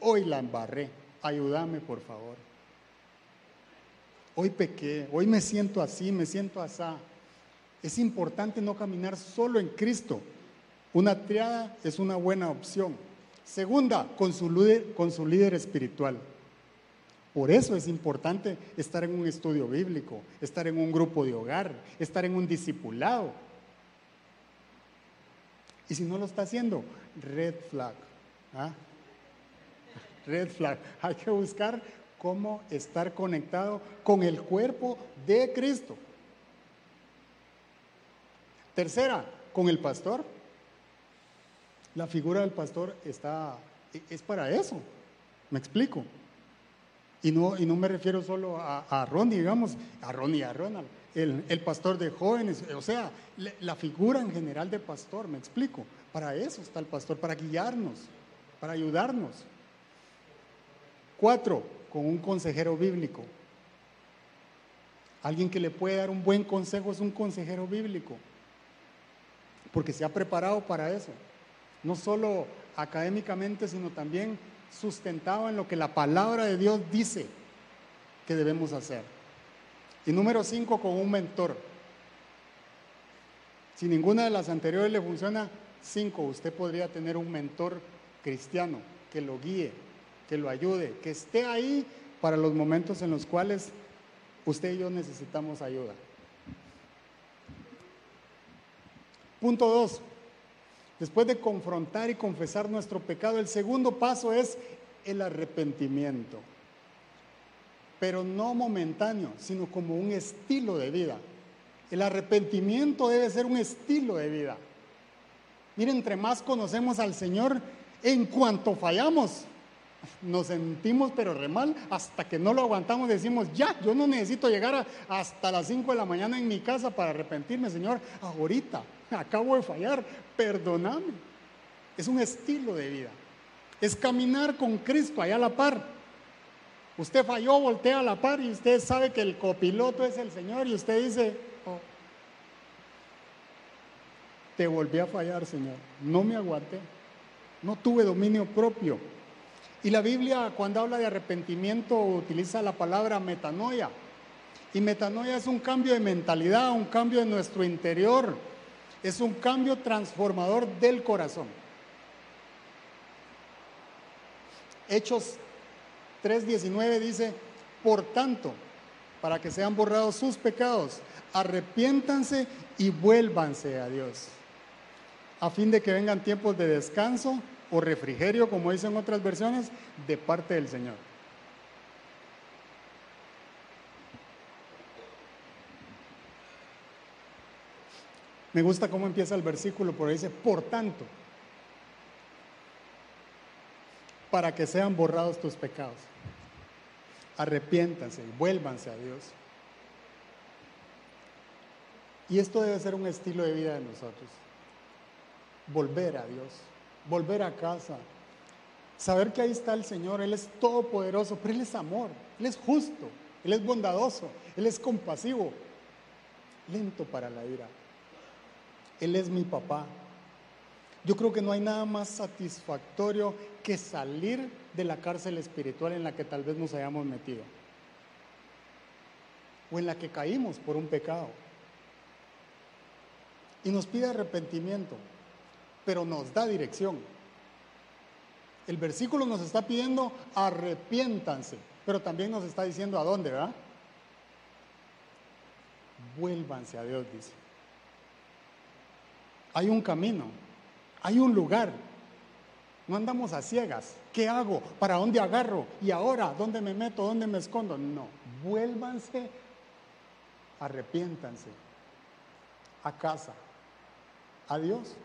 hoy la embarré, ayúdame por favor. Hoy pequé, hoy me siento así, me siento así. Es importante no caminar solo en Cristo. Una triada es una buena opción. Segunda, con su líder, con su líder espiritual. Por eso es importante estar en un estudio bíblico, estar en un grupo de hogar, estar en un discipulado. Y si no lo está haciendo, red flag. ¿ah? Red flag. Hay que buscar cómo estar conectado con el cuerpo de Cristo. Tercera, con el pastor. La figura del pastor está es para eso. ¿Me explico? Y no, y no me refiero solo a, Ronnie, digamos, a Ronnie a Ronald, el, el pastor de jóvenes, o sea, la figura en general de pastor, me explico. Para eso está el pastor, para guiarnos, para ayudarnos. Cuatro, con un consejero bíblico. Alguien que le puede dar un buen consejo es un consejero bíblico, porque se ha preparado para eso. No solo académicamente, sino también sustentado en lo que la palabra de Dios dice que debemos hacer. Y número cinco, con un mentor. Si ninguna de las anteriores le funciona, cinco, usted podría tener un mentor cristiano que lo guíe, que lo ayude, que esté ahí para los momentos en los cuales usted y yo necesitamos ayuda. Punto dos, Después de confrontar y confesar nuestro pecado, el segundo paso es el arrepentimiento. Pero no momentáneo, sino como un estilo de vida. El arrepentimiento debe ser un estilo de vida. Miren, entre más conocemos al Señor, en cuanto fallamos, nos sentimos pero re mal, hasta que no lo aguantamos decimos, ya, yo no necesito llegar hasta las 5 de la mañana en mi casa para arrepentirme, Señor, ahorita acabo de fallar, perdóname. Es un estilo de vida. Es caminar con Cristo allá a la par. Usted falló, voltea a la par y usted sabe que el copiloto es el Señor y usted dice, oh, te volví a fallar, Señor. No me aguanté. No tuve dominio propio. Y la Biblia cuando habla de arrepentimiento utiliza la palabra metanoia. Y metanoia es un cambio de mentalidad, un cambio de nuestro interior es un cambio transformador del corazón. Hechos 3:19 dice, por tanto, para que sean borrados sus pecados, arrepiéntanse y vuélvanse a Dios, a fin de que vengan tiempos de descanso o refrigerio, como dicen otras versiones, de parte del Señor. Me gusta cómo empieza el versículo, porque dice, por tanto, para que sean borrados tus pecados, arrepiéntanse y vuélvanse a Dios. Y esto debe ser un estilo de vida de nosotros. Volver a Dios, volver a casa, saber que ahí está el Señor, Él es todopoderoso, pero Él es amor, Él es justo, Él es bondadoso, Él es compasivo, lento para la ira. Él es mi papá. Yo creo que no hay nada más satisfactorio que salir de la cárcel espiritual en la que tal vez nos hayamos metido. O en la que caímos por un pecado. Y nos pide arrepentimiento, pero nos da dirección. El versículo nos está pidiendo arrepiéntanse, pero también nos está diciendo a dónde, ¿verdad? Vuélvanse a Dios, dice. Hay un camino, hay un lugar. No andamos a ciegas. ¿Qué hago? ¿Para dónde agarro? ¿Y ahora? ¿Dónde me meto? ¿Dónde me escondo? No. Vuélvanse, arrepiéntanse a casa, a Dios,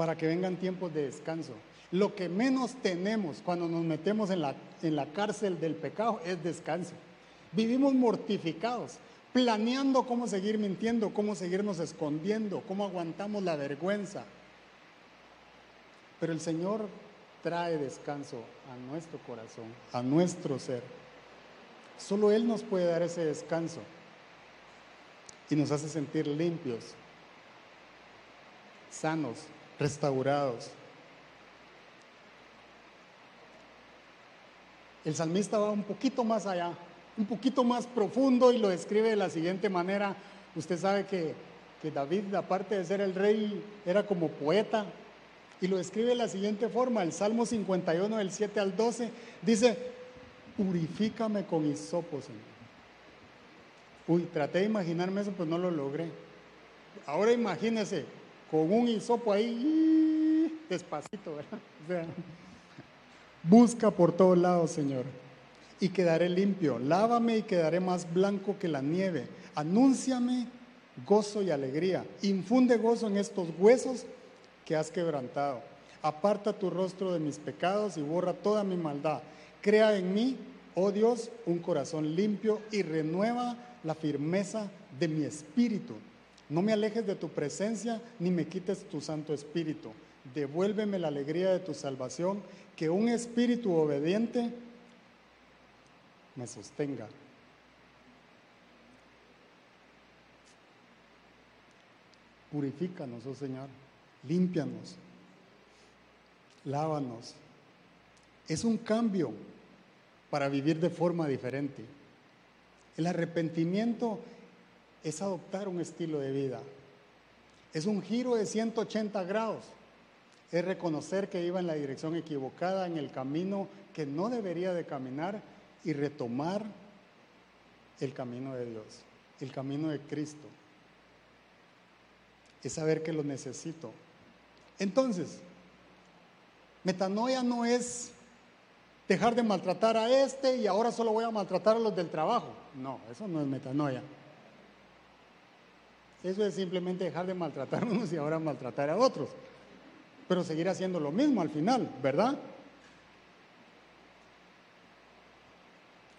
para que vengan tiempos de descanso. Lo que menos tenemos cuando nos metemos en la, en la cárcel del pecado es descanso. Vivimos mortificados planeando cómo seguir mintiendo, cómo seguirnos escondiendo, cómo aguantamos la vergüenza. Pero el Señor trae descanso a nuestro corazón, a nuestro ser. Solo Él nos puede dar ese descanso y nos hace sentir limpios, sanos, restaurados. El salmista va un poquito más allá un poquito más profundo y lo describe de la siguiente manera. Usted sabe que, que David, aparte de ser el rey, era como poeta y lo describe de la siguiente forma. El Salmo 51 del 7 al 12 dice, purifícame con hisopo, Señor. Uy, traté de imaginarme eso, pues no lo logré. Ahora imagínese, con un hisopo ahí, despacito, ¿verdad? busca por todos lados, Señor y quedaré limpio. Lávame y quedaré más blanco que la nieve. Anúnciame gozo y alegría. Infunde gozo en estos huesos que has quebrantado. Aparta tu rostro de mis pecados y borra toda mi maldad. Crea en mí, oh Dios, un corazón limpio y renueva la firmeza de mi espíritu. No me alejes de tu presencia ni me quites tu Santo Espíritu. Devuélveme la alegría de tu salvación, que un espíritu obediente me sostenga. Purifícanos, oh Señor, límpianos, lávanos. Es un cambio para vivir de forma diferente. El arrepentimiento es adoptar un estilo de vida. Es un giro de 180 grados. Es reconocer que iba en la dirección equivocada, en el camino que no debería de caminar y retomar el camino de Dios, el camino de Cristo. Es saber que lo necesito. Entonces, metanoia no es dejar de maltratar a este y ahora solo voy a maltratar a los del trabajo. No, eso no es metanoia. Eso es simplemente dejar de maltratar a unos y ahora maltratar a otros. Pero seguir haciendo lo mismo al final, ¿verdad?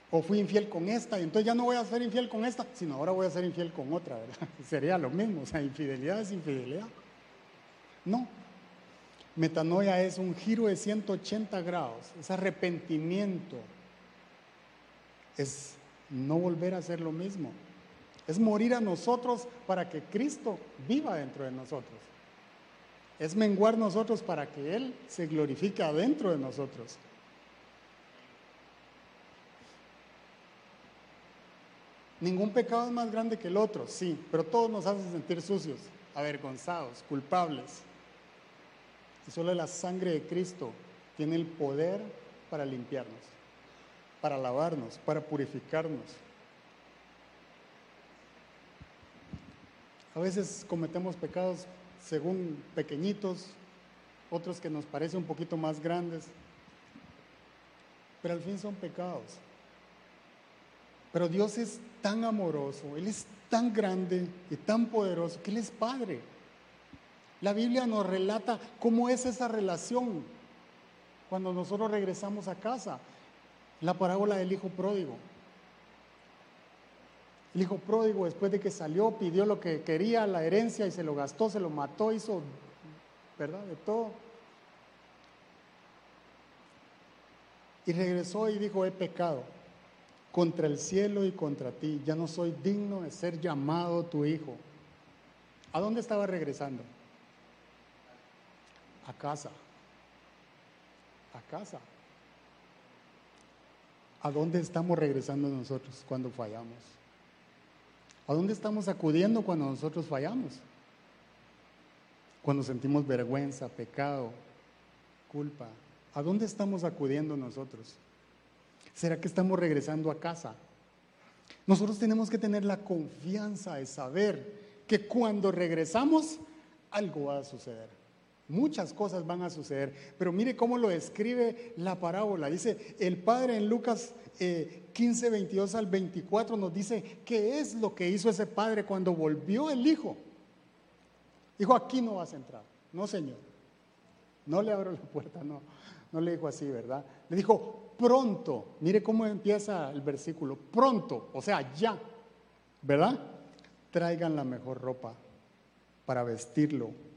O fui infiel con esta y entonces ya no voy a ser infiel con esta, sino ahora voy a ser infiel con otra, ¿verdad? Sería lo mismo, o sea, infidelidad es infidelidad. No. Metanoia es un giro de 180 grados, es arrepentimiento, es no volver a hacer lo mismo. Es morir a nosotros para que Cristo viva dentro de nosotros. Es menguar nosotros para que Él se glorifique adentro de nosotros. Ningún pecado es más grande que el otro, sí, pero todos nos hacen sentir sucios, avergonzados, culpables. Y solo la sangre de Cristo tiene el poder para limpiarnos, para lavarnos, para purificarnos. A veces cometemos pecados según pequeñitos, otros que nos parecen un poquito más grandes, pero al fin son pecados. Pero Dios es tan amoroso, Él es tan grande y tan poderoso que Él es Padre. La Biblia nos relata cómo es esa relación cuando nosotros regresamos a casa. La parábola del Hijo Pródigo. El hijo pródigo, después de que salió, pidió lo que quería, la herencia, y se lo gastó, se lo mató, hizo, ¿verdad? De todo. Y regresó y dijo, he pecado contra el cielo y contra ti, ya no soy digno de ser llamado tu hijo. ¿A dónde estaba regresando? A casa. A casa. ¿A dónde estamos regresando nosotros cuando fallamos? ¿A dónde estamos acudiendo cuando nosotros fallamos? Cuando sentimos vergüenza, pecado, culpa. ¿A dónde estamos acudiendo nosotros? ¿Será que estamos regresando a casa? Nosotros tenemos que tener la confianza de saber que cuando regresamos, algo va a suceder. Muchas cosas van a suceder. Pero mire cómo lo describe la parábola. Dice, el Padre en Lucas 15, eh, 22 al 24 nos dice qué es lo que hizo ese padre cuando volvió el hijo. Dijo, aquí no vas a entrar. No, señor. No le abro la puerta, no. No le dijo así, ¿verdad? Le dijo, pronto. Mire cómo empieza el versículo. Pronto, o sea, ya. ¿Verdad? Traigan la mejor ropa para vestirlo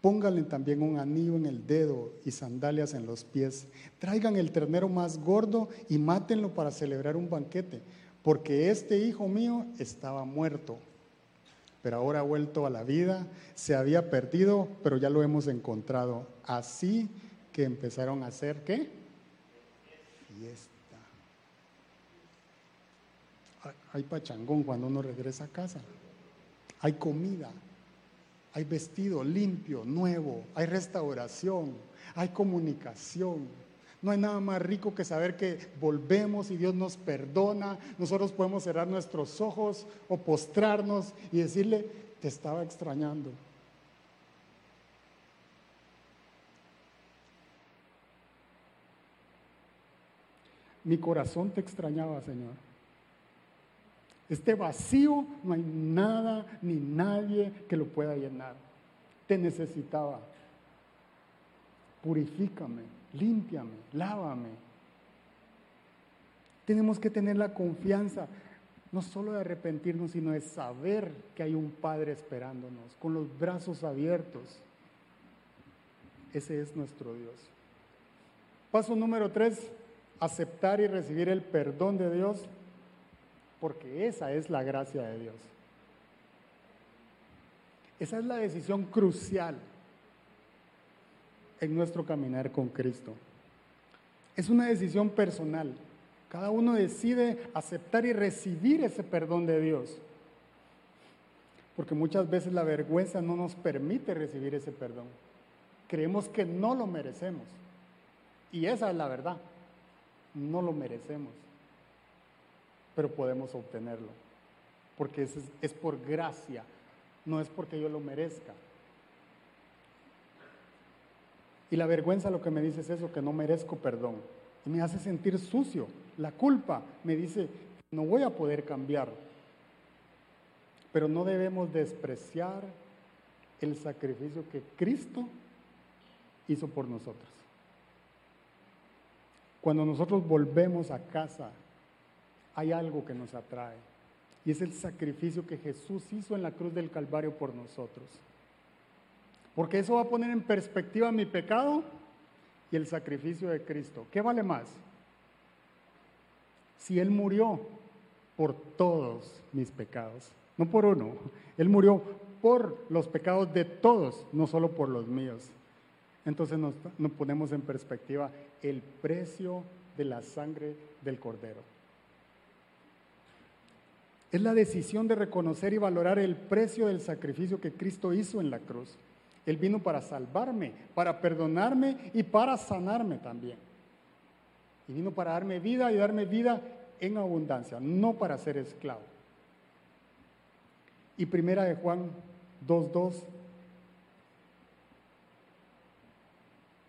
Pónganle también un anillo en el dedo y sandalias en los pies. Traigan el ternero más gordo y mátenlo para celebrar un banquete, porque este hijo mío estaba muerto, pero ahora ha vuelto a la vida, se había perdido, pero ya lo hemos encontrado. Así que empezaron a hacer qué? Fiesta. Hay pachangón cuando uno regresa a casa. Hay comida hay vestido limpio, nuevo, hay restauración, hay comunicación. No hay nada más rico que saber que volvemos y Dios nos perdona. Nosotros podemos cerrar nuestros ojos o postrarnos y decirle, te estaba extrañando. Mi corazón te extrañaba, Señor. Este vacío no hay nada ni nadie que lo pueda llenar. Te necesitaba. purifícame, límpiame, lávame. Tenemos que tener la confianza, no solo de arrepentirnos, sino de saber que hay un Padre esperándonos, con los brazos abiertos. Ese es nuestro Dios. Paso número tres, aceptar y recibir el perdón de Dios, porque esa es la gracia de Dios. Esa es la decisión crucial en nuestro caminar con Cristo. Es una decisión personal. Cada uno decide aceptar y recibir ese perdón de Dios. Porque muchas veces la vergüenza no nos permite recibir ese perdón. Creemos que no lo merecemos. Y esa es la verdad. No lo merecemos. Pero podemos obtenerlo. Porque es, es por gracia. No es porque yo lo merezca. Y la vergüenza lo que me dice es eso, que no merezco perdón. Y me hace sentir sucio. La culpa me dice, no voy a poder cambiar. Pero no debemos despreciar el sacrificio que Cristo hizo por nosotros. Cuando nosotros volvemos a casa, hay algo que nos atrae. Y es el sacrificio que Jesús hizo en la cruz del Calvario por nosotros. Porque eso va a poner en perspectiva mi pecado y el sacrificio de Cristo. ¿Qué vale más? Si Él murió por todos mis pecados, no por uno, Él murió por los pecados de todos, no solo por los míos. Entonces nos, nos ponemos en perspectiva el precio de la sangre del cordero. Es la decisión de reconocer y valorar el precio del sacrificio que Cristo hizo en la cruz. Él vino para salvarme, para perdonarme y para sanarme también. Y vino para darme vida y darme vida en abundancia, no para ser esclavo. Y primera de Juan 2.2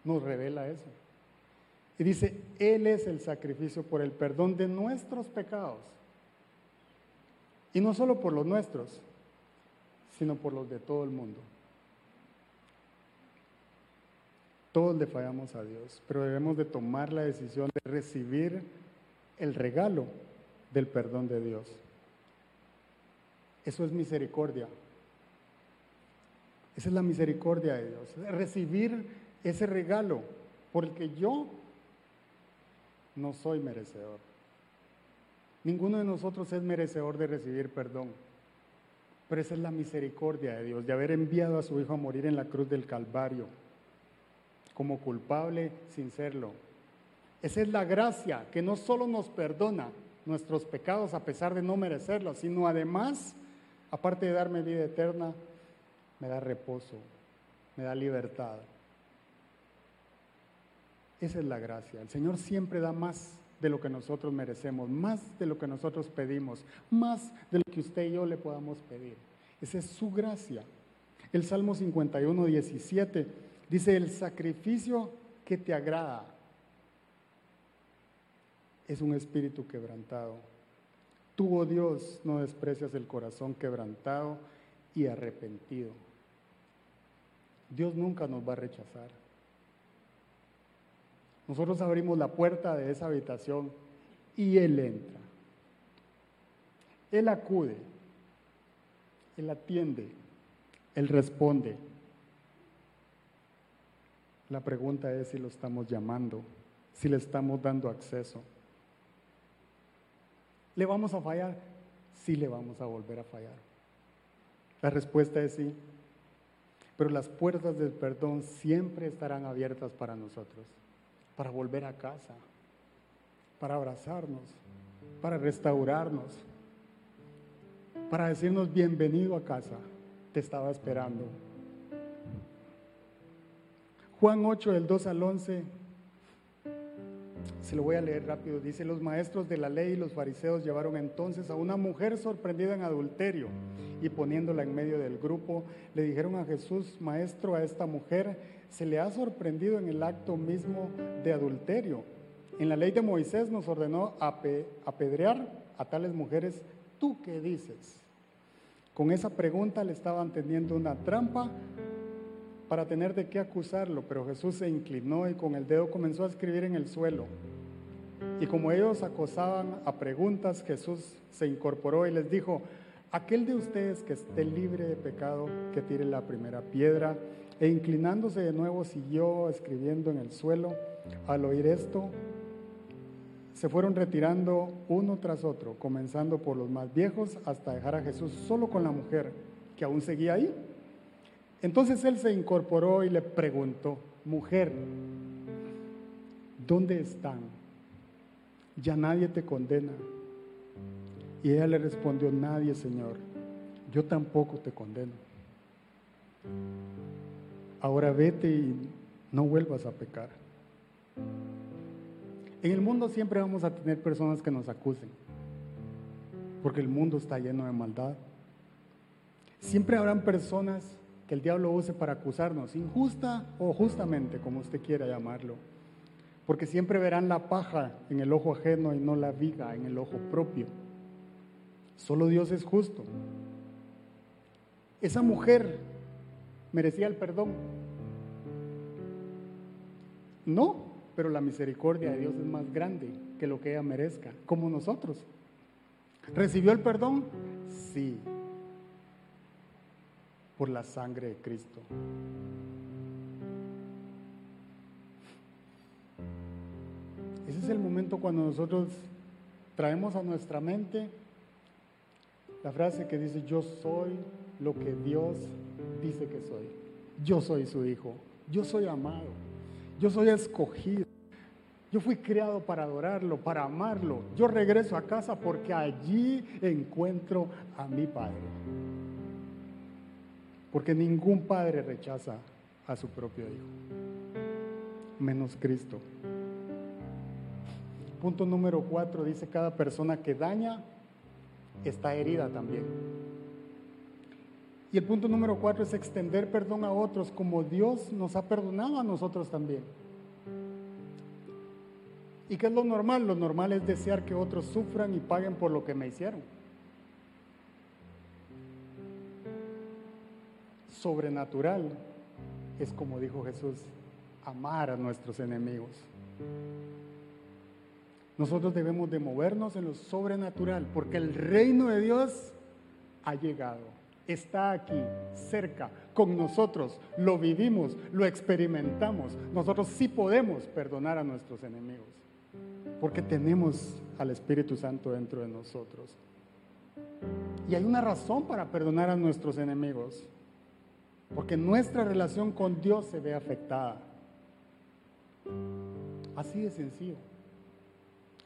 nos revela eso. Y dice, Él es el sacrificio por el perdón de nuestros pecados. Y no solo por los nuestros, sino por los de todo el mundo. Todos le fallamos a Dios, pero debemos de tomar la decisión de recibir el regalo del perdón de Dios. Eso es misericordia. Esa es la misericordia de Dios. Recibir ese regalo, porque yo no soy merecedor. Ninguno de nosotros es merecedor de recibir perdón. Pero esa es la misericordia de Dios, de haber enviado a su Hijo a morir en la cruz del Calvario como culpable sin serlo. Esa es la gracia que no solo nos perdona nuestros pecados a pesar de no merecerlos, sino además, aparte de darme vida eterna, me da reposo, me da libertad. Esa es la gracia. El Señor siempre da más de lo que nosotros merecemos, más de lo que nosotros pedimos, más de lo que usted y yo le podamos pedir. Esa es su gracia. El Salmo 51, 17 Dice, el sacrificio que te agrada es un espíritu quebrantado. Tú, oh Dios, no desprecias el corazón quebrantado y arrepentido. Dios nunca nos va a rechazar. Nosotros abrimos la puerta de esa habitación y Él entra. Él acude, Él atiende, Él responde. La pregunta es si lo estamos llamando, si le estamos dando acceso. ¿Le vamos a fallar? Sí le vamos a volver a fallar. La respuesta es sí. Pero las puertas del perdón siempre estarán abiertas para nosotros, para volver a casa, para abrazarnos, para restaurarnos, para decirnos bienvenido a casa. Te estaba esperando. Juan 8, del 2 al 11, se lo voy a leer rápido, dice, los maestros de la ley y los fariseos llevaron entonces a una mujer sorprendida en adulterio y poniéndola en medio del grupo, le dijeron a Jesús, maestro, a esta mujer se le ha sorprendido en el acto mismo de adulterio. En la ley de Moisés nos ordenó apedrear a tales mujeres. ¿Tú qué dices? Con esa pregunta le estaban tendiendo una trampa para tener de qué acusarlo, pero Jesús se inclinó y con el dedo comenzó a escribir en el suelo. Y como ellos acosaban a preguntas, Jesús se incorporó y les dijo, aquel de ustedes que esté libre de pecado, que tire la primera piedra. E inclinándose de nuevo siguió escribiendo en el suelo. Al oír esto, se fueron retirando uno tras otro, comenzando por los más viejos hasta dejar a Jesús solo con la mujer, que aún seguía ahí. Entonces él se incorporó y le preguntó, mujer, ¿dónde están? Ya nadie te condena. Y ella le respondió, nadie, Señor, yo tampoco te condeno. Ahora vete y no vuelvas a pecar. En el mundo siempre vamos a tener personas que nos acusen, porque el mundo está lleno de maldad. Siempre habrán personas que el diablo use para acusarnos, injusta o justamente, como usted quiera llamarlo, porque siempre verán la paja en el ojo ajeno y no la viga en el ojo propio. Solo Dios es justo. Esa mujer merecía el perdón. No, pero la misericordia de Dios es más grande que lo que ella merezca, como nosotros. ¿Recibió el perdón? Sí, por la sangre de Cristo. Ese es el momento cuando nosotros traemos a nuestra mente la frase que dice, yo soy lo que Dios dice que soy. Yo soy su hijo. Yo soy amado. Yo soy escogido. Yo fui creado para adorarlo, para amarlo. Yo regreso a casa porque allí encuentro a mi Padre. Porque ningún padre rechaza a su propio hijo, menos Cristo. Punto número cuatro dice, cada persona que daña está herida también. Y el punto número cuatro es extender perdón a otros como Dios nos ha perdonado a nosotros también. ¿Y qué es lo normal? Lo normal es desear que otros sufran y paguen por lo que me hicieron. Sobrenatural es como dijo Jesús, amar a nuestros enemigos. Nosotros debemos de movernos en lo sobrenatural porque el reino de Dios ha llegado, está aquí, cerca, con nosotros, lo vivimos, lo experimentamos. Nosotros sí podemos perdonar a nuestros enemigos porque tenemos al Espíritu Santo dentro de nosotros. Y hay una razón para perdonar a nuestros enemigos, porque nuestra relación con Dios se ve afectada. Así de sencillo.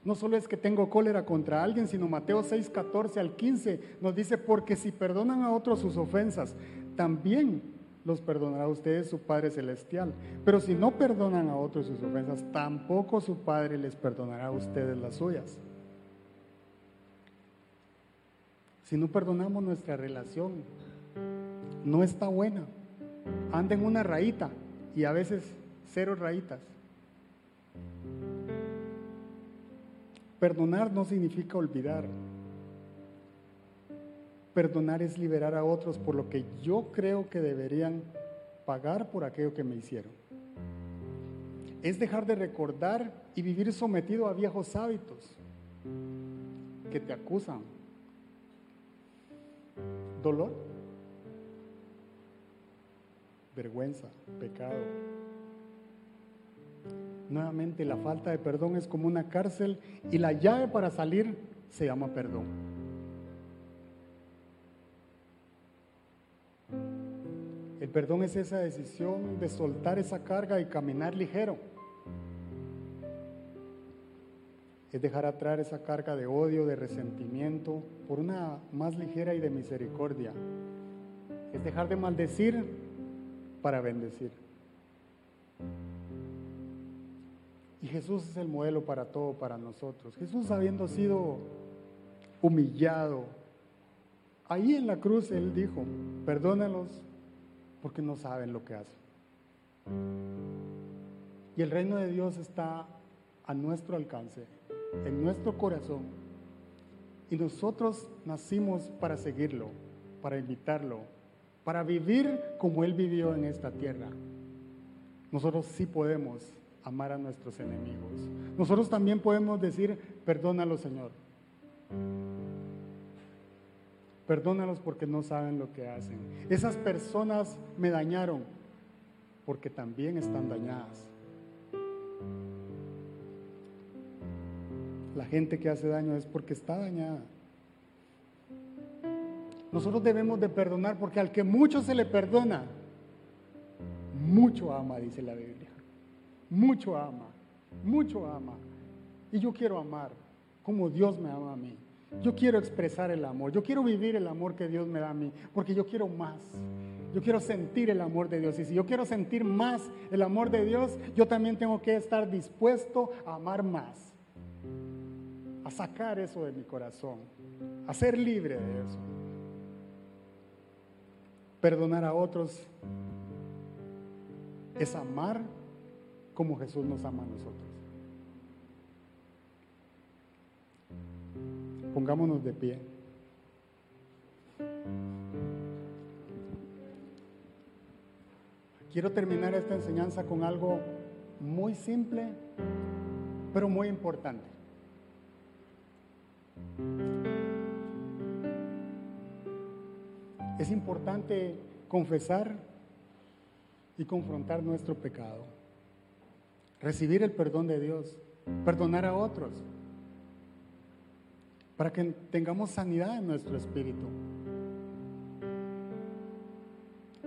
No solo es que tengo cólera contra alguien, sino Mateo 6, 14 al 15 nos dice, porque si perdonan a otros sus ofensas, también los perdonará a ustedes su Padre Celestial. Pero si no perdonan a otros sus ofensas, tampoco su Padre les perdonará a ustedes las suyas. Si no perdonamos nuestra relación, no está buena. Anda en una rayita y a veces cero rayitas. Perdonar no significa olvidar. Perdonar es liberar a otros por lo que yo creo que deberían pagar por aquello que me hicieron. Es dejar de recordar y vivir sometido a viejos hábitos que te acusan. Dolor, vergüenza, pecado, Nuevamente la falta de perdón es como una cárcel y la llave para salir se llama perdón. El perdón es esa decisión de soltar esa carga y caminar ligero. Es dejar atrás esa carga de odio, de resentimiento, por una más ligera y de misericordia. Es dejar de maldecir para bendecir. Jesús es el modelo para todo, para nosotros. Jesús habiendo sido humillado, ahí en la cruz Él dijo, perdónalos porque no saben lo que hacen. Y el reino de Dios está a nuestro alcance, en nuestro corazón. Y nosotros nacimos para seguirlo, para invitarlo, para vivir como Él vivió en esta tierra. Nosotros sí podemos amar a nuestros enemigos. Nosotros también podemos decir, perdónalo Señor. Perdónalos porque no saben lo que hacen. Esas personas me dañaron porque también están dañadas. La gente que hace daño es porque está dañada. Nosotros debemos de perdonar porque al que mucho se le perdona, mucho ama, dice la Biblia. Mucho ama, mucho ama. Y yo quiero amar como Dios me ama a mí. Yo quiero expresar el amor, yo quiero vivir el amor que Dios me da a mí, porque yo quiero más. Yo quiero sentir el amor de Dios. Y si yo quiero sentir más el amor de Dios, yo también tengo que estar dispuesto a amar más. A sacar eso de mi corazón. A ser libre de eso. Perdonar a otros es amar como Jesús nos ama a nosotros. Pongámonos de pie. Quiero terminar esta enseñanza con algo muy simple, pero muy importante. Es importante confesar y confrontar nuestro pecado, recibir el perdón de Dios, perdonar a otros para que tengamos sanidad en nuestro espíritu.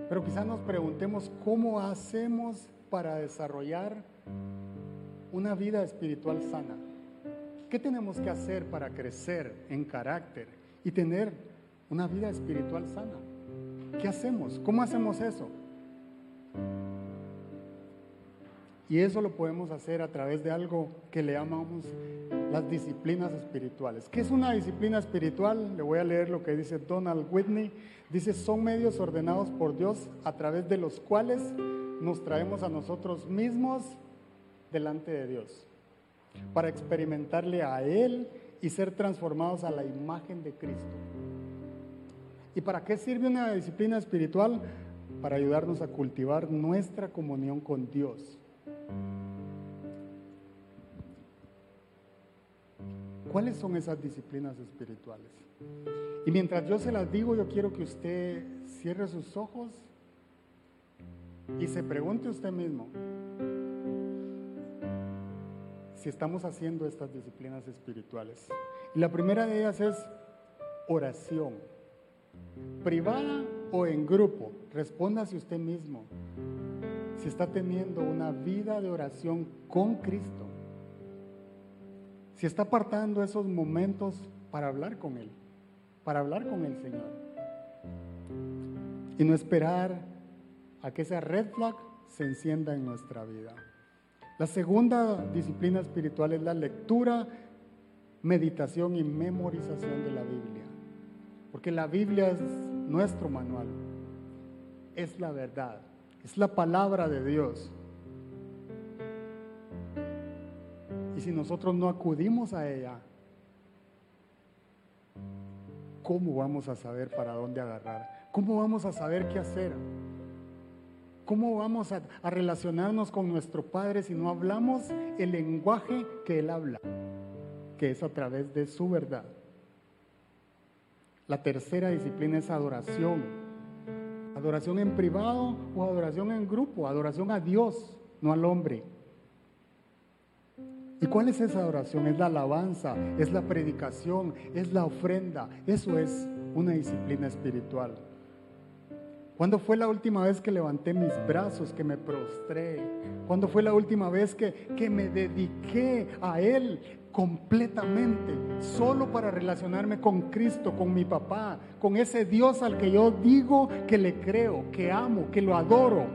Pero quizás nos preguntemos cómo hacemos para desarrollar una vida espiritual sana. ¿Qué tenemos que hacer para crecer en carácter y tener una vida espiritual sana? ¿Qué hacemos? ¿Cómo hacemos eso? Y eso lo podemos hacer a través de algo que le llamamos las disciplinas espirituales. ¿Qué es una disciplina espiritual? Le voy a leer lo que dice Donald Whitney. Dice, son medios ordenados por Dios a través de los cuales nos traemos a nosotros mismos delante de Dios, para experimentarle a Él y ser transformados a la imagen de Cristo. ¿Y para qué sirve una disciplina espiritual? Para ayudarnos a cultivar nuestra comunión con Dios ¿Cuáles son esas disciplinas espirituales? Y mientras yo se las digo, yo quiero que usted cierre sus ojos y se pregunte usted mismo si estamos haciendo estas disciplinas espirituales. Y la primera de ellas es oración, privada o en grupo. Respóndase usted mismo si está teniendo una vida de oración con Cristo si está apartando esos momentos para hablar con Él, para hablar con el Señor. Y no esperar a que esa red flag se encienda en nuestra vida. La segunda disciplina espiritual es la lectura, meditación y memorización de la Biblia. Porque la Biblia es nuestro manual, es la verdad, es la palabra de Dios. Y si nosotros no acudimos a ella, ¿cómo vamos a saber para dónde agarrar? ¿Cómo vamos a saber qué hacer? ¿Cómo vamos a, relacionarnos con nuestro Padre si no hablamos el lenguaje que Él habla, que es a través de su verdad? La tercera disciplina es adoración. Adoración en privado o adoración en grupo, adoración a Dios, no al hombre. ¿Y cuál es esa oración? Es la alabanza, es la predicación, es la ofrenda. Eso es una disciplina espiritual. ¿Cuándo fue la última vez que levanté mis brazos, que me prostré? ¿Cuándo fue la última vez que, que me dediqué a Él completamente, solo para relacionarme con Cristo, con mi papá, con ese Dios al que yo digo que le creo, que amo, que lo adoro?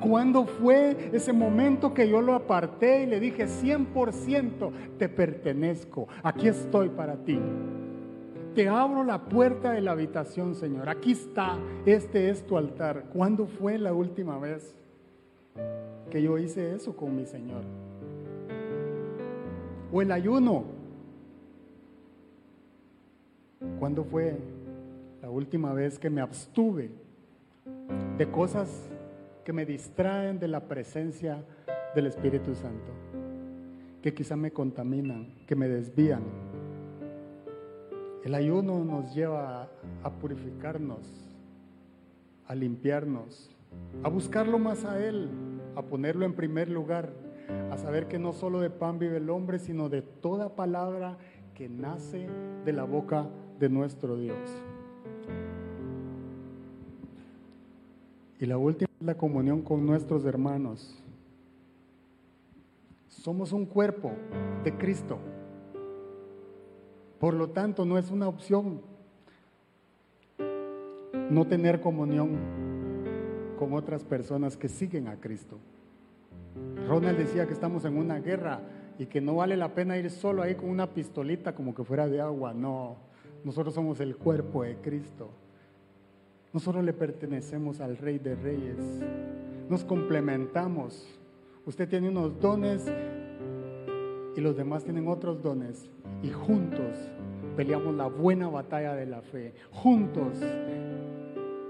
¿Cuándo fue ese momento que yo lo aparté y le dije 100% te pertenezco? Aquí estoy para ti. Te abro la puerta de la habitación, Señor. Aquí está, este es tu altar. ¿Cuándo fue la última vez que yo hice eso con mi Señor? O el ayuno. ¿Cuándo fue la última vez que me abstuve de cosas que me distraen de la presencia del Espíritu Santo, que quizá me contaminan, que me desvían. El ayuno nos lleva a purificarnos, a limpiarnos, a buscarlo más a Él, a ponerlo en primer lugar, a saber que no solo de pan vive el hombre, sino de toda palabra que nace de la boca de nuestro Dios. Y la última es la comunión con nuestros hermanos. Somos un cuerpo de Cristo. Por lo tanto, no es una opción no tener comunión con otras personas que siguen a Cristo. Ronald decía que estamos en una guerra y que no vale la pena ir solo ahí con una pistolita como que fuera de agua. No, nosotros somos el cuerpo de Cristo. Nosotros le pertenecemos al Rey de Reyes. Nos complementamos. Usted tiene unos dones y los demás tienen otros dones. Y juntos peleamos la buena batalla de la fe. Juntos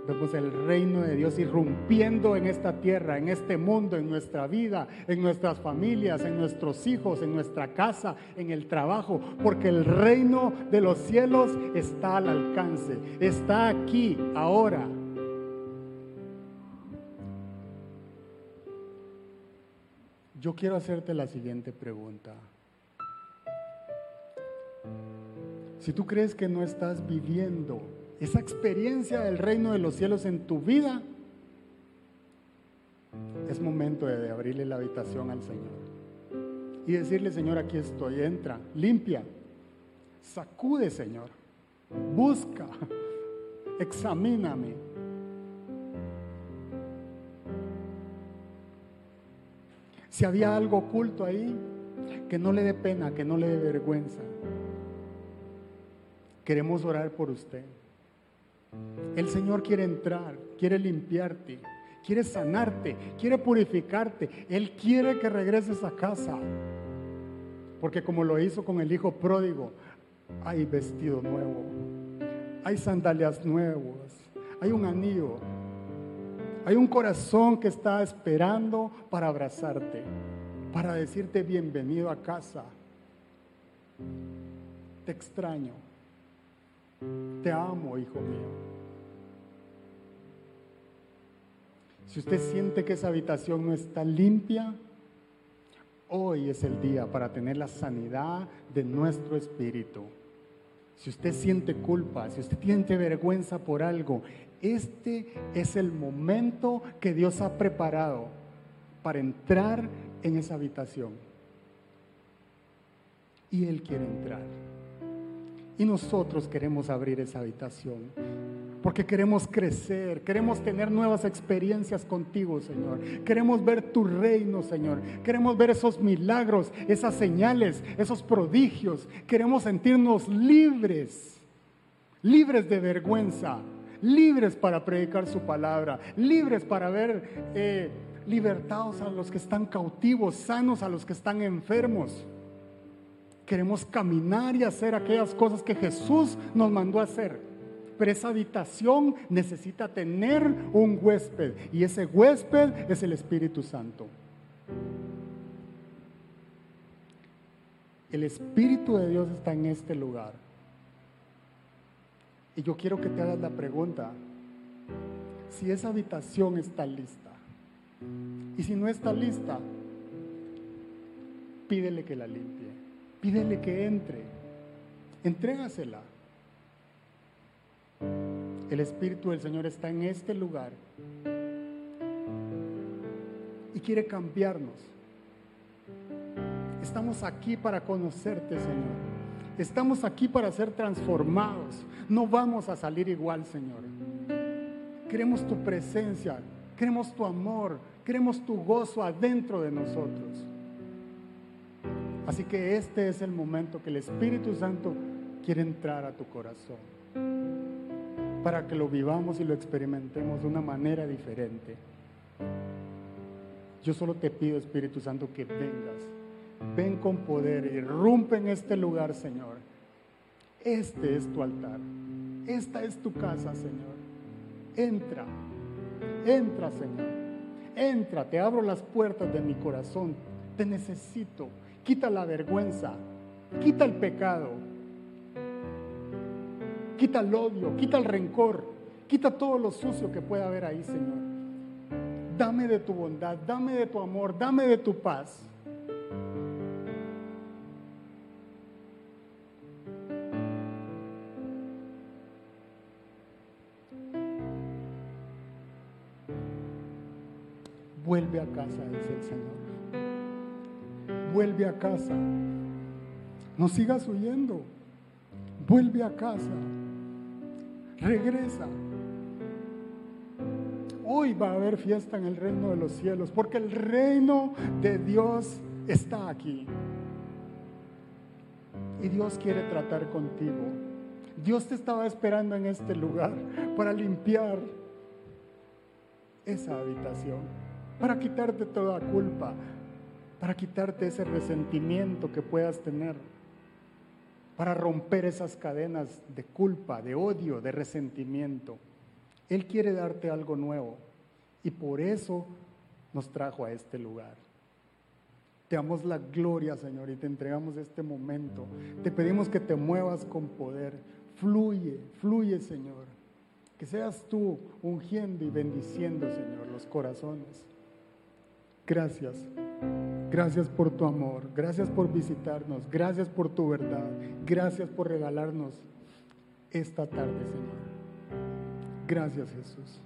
Vemos el reino de Dios irrumpiendo en esta tierra, en este mundo, en nuestra vida, en nuestras familias, en nuestros hijos, en nuestra casa, en el trabajo, porque el reino de los cielos está al alcance, está aquí, ahora. Yo quiero hacerte la siguiente pregunta. Si tú crees que no estás viviendo esa experiencia del reino de los cielos en tu vida, es momento de abrirle la habitación al Señor y decirle, Señor, aquí estoy, entra, limpia, sacude, Señor, busca, examíname. Si había algo oculto ahí, que no le dé pena, que no le dé vergüenza. Queremos orar por usted. El Señor quiere entrar, quiere limpiarte, quiere sanarte, quiere purificarte. Él quiere que regreses a casa. Porque como lo hizo con el hijo pródigo, hay vestido nuevo, hay sandalias nuevas, hay un anillo, hay un corazón que está esperando para abrazarte, para decirte bienvenido a casa. Te extraño. Te amo, hijo mío. Si usted siente que esa habitación no está limpia, hoy es el día para tener la sanidad de nuestro espíritu. Si usted siente culpa, si usted siente vergüenza por algo, este es el momento que Dios ha preparado para entrar en esa habitación. Y Él quiere entrar. Y nosotros queremos abrir esa habitación. Porque queremos crecer, queremos tener nuevas experiencias contigo, Señor. Queremos ver tu reino, Señor. Queremos ver esos milagros, esas señales, esos prodigios. Queremos sentirnos libres, libres de vergüenza, libres para predicar su palabra, libres para ver eh, libertados a los que están cautivos, sanos a los que están enfermos. Queremos caminar y hacer aquellas cosas que Jesús nos mandó a hacer. Pero esa habitación necesita tener un huésped y ese huésped es el Espíritu Santo. El Espíritu de Dios está en este lugar. Y yo quiero que te hagas la pregunta, si esa habitación está lista. Y si no está lista, pídele que la limpie. Pídele que entre. Entrégasela. El Espíritu del Señor está en este lugar y quiere cambiarnos. Estamos aquí para conocerte, Señor. Estamos aquí para ser transformados. No vamos a salir igual, Señor. Queremos tu presencia, queremos tu amor, queremos tu gozo adentro de nosotros. Así que este es el momento que el Espíritu Santo quiere entrar a tu corazón para que lo vivamos y lo experimentemos de una manera diferente. Yo solo te pido, Espíritu Santo, que vengas. Ven con poder, y irrumpe en este lugar, Señor. Este es tu altar. Esta es tu casa, Señor. Entra, Entra, Señor. Entra, te abro las puertas de mi corazón. Te necesito. Quita la vergüenza. Quita el pecado. Quita el odio. Quita el rencor. Quita todo lo sucio que pueda haber ahí, Señor. Dame de tu bondad. Dame de tu amor. Dame de tu paz. Vuelve a casa, dice el Señor. Vuelve a casa. No sigas huyendo. Vuelve a casa. Regresa. Hoy va a haber fiesta en el reino de los cielos, porque el reino de Dios está aquí. Y Dios quiere tratar contigo. Dios te estaba esperando en este lugar para limpiar esa habitación para quitarte toda culpa, para quitarte ese resentimiento que puedas tener, para romper esas cadenas de culpa, de odio, de resentimiento. Él quiere darte algo nuevo y por eso nos trajo a este lugar. Te damos la gloria, Señor, y te entregamos este momento. Te pedimos que te muevas con poder. Fluye, fluye, Señor. Que seas tú ungiendo y bendiciendo, Señor, los corazones. Gracias. Gracias por tu amor. Gracias por visitarnos. Gracias por tu verdad. Gracias por regalarnos esta tarde, Señor. Gracias, Jesús.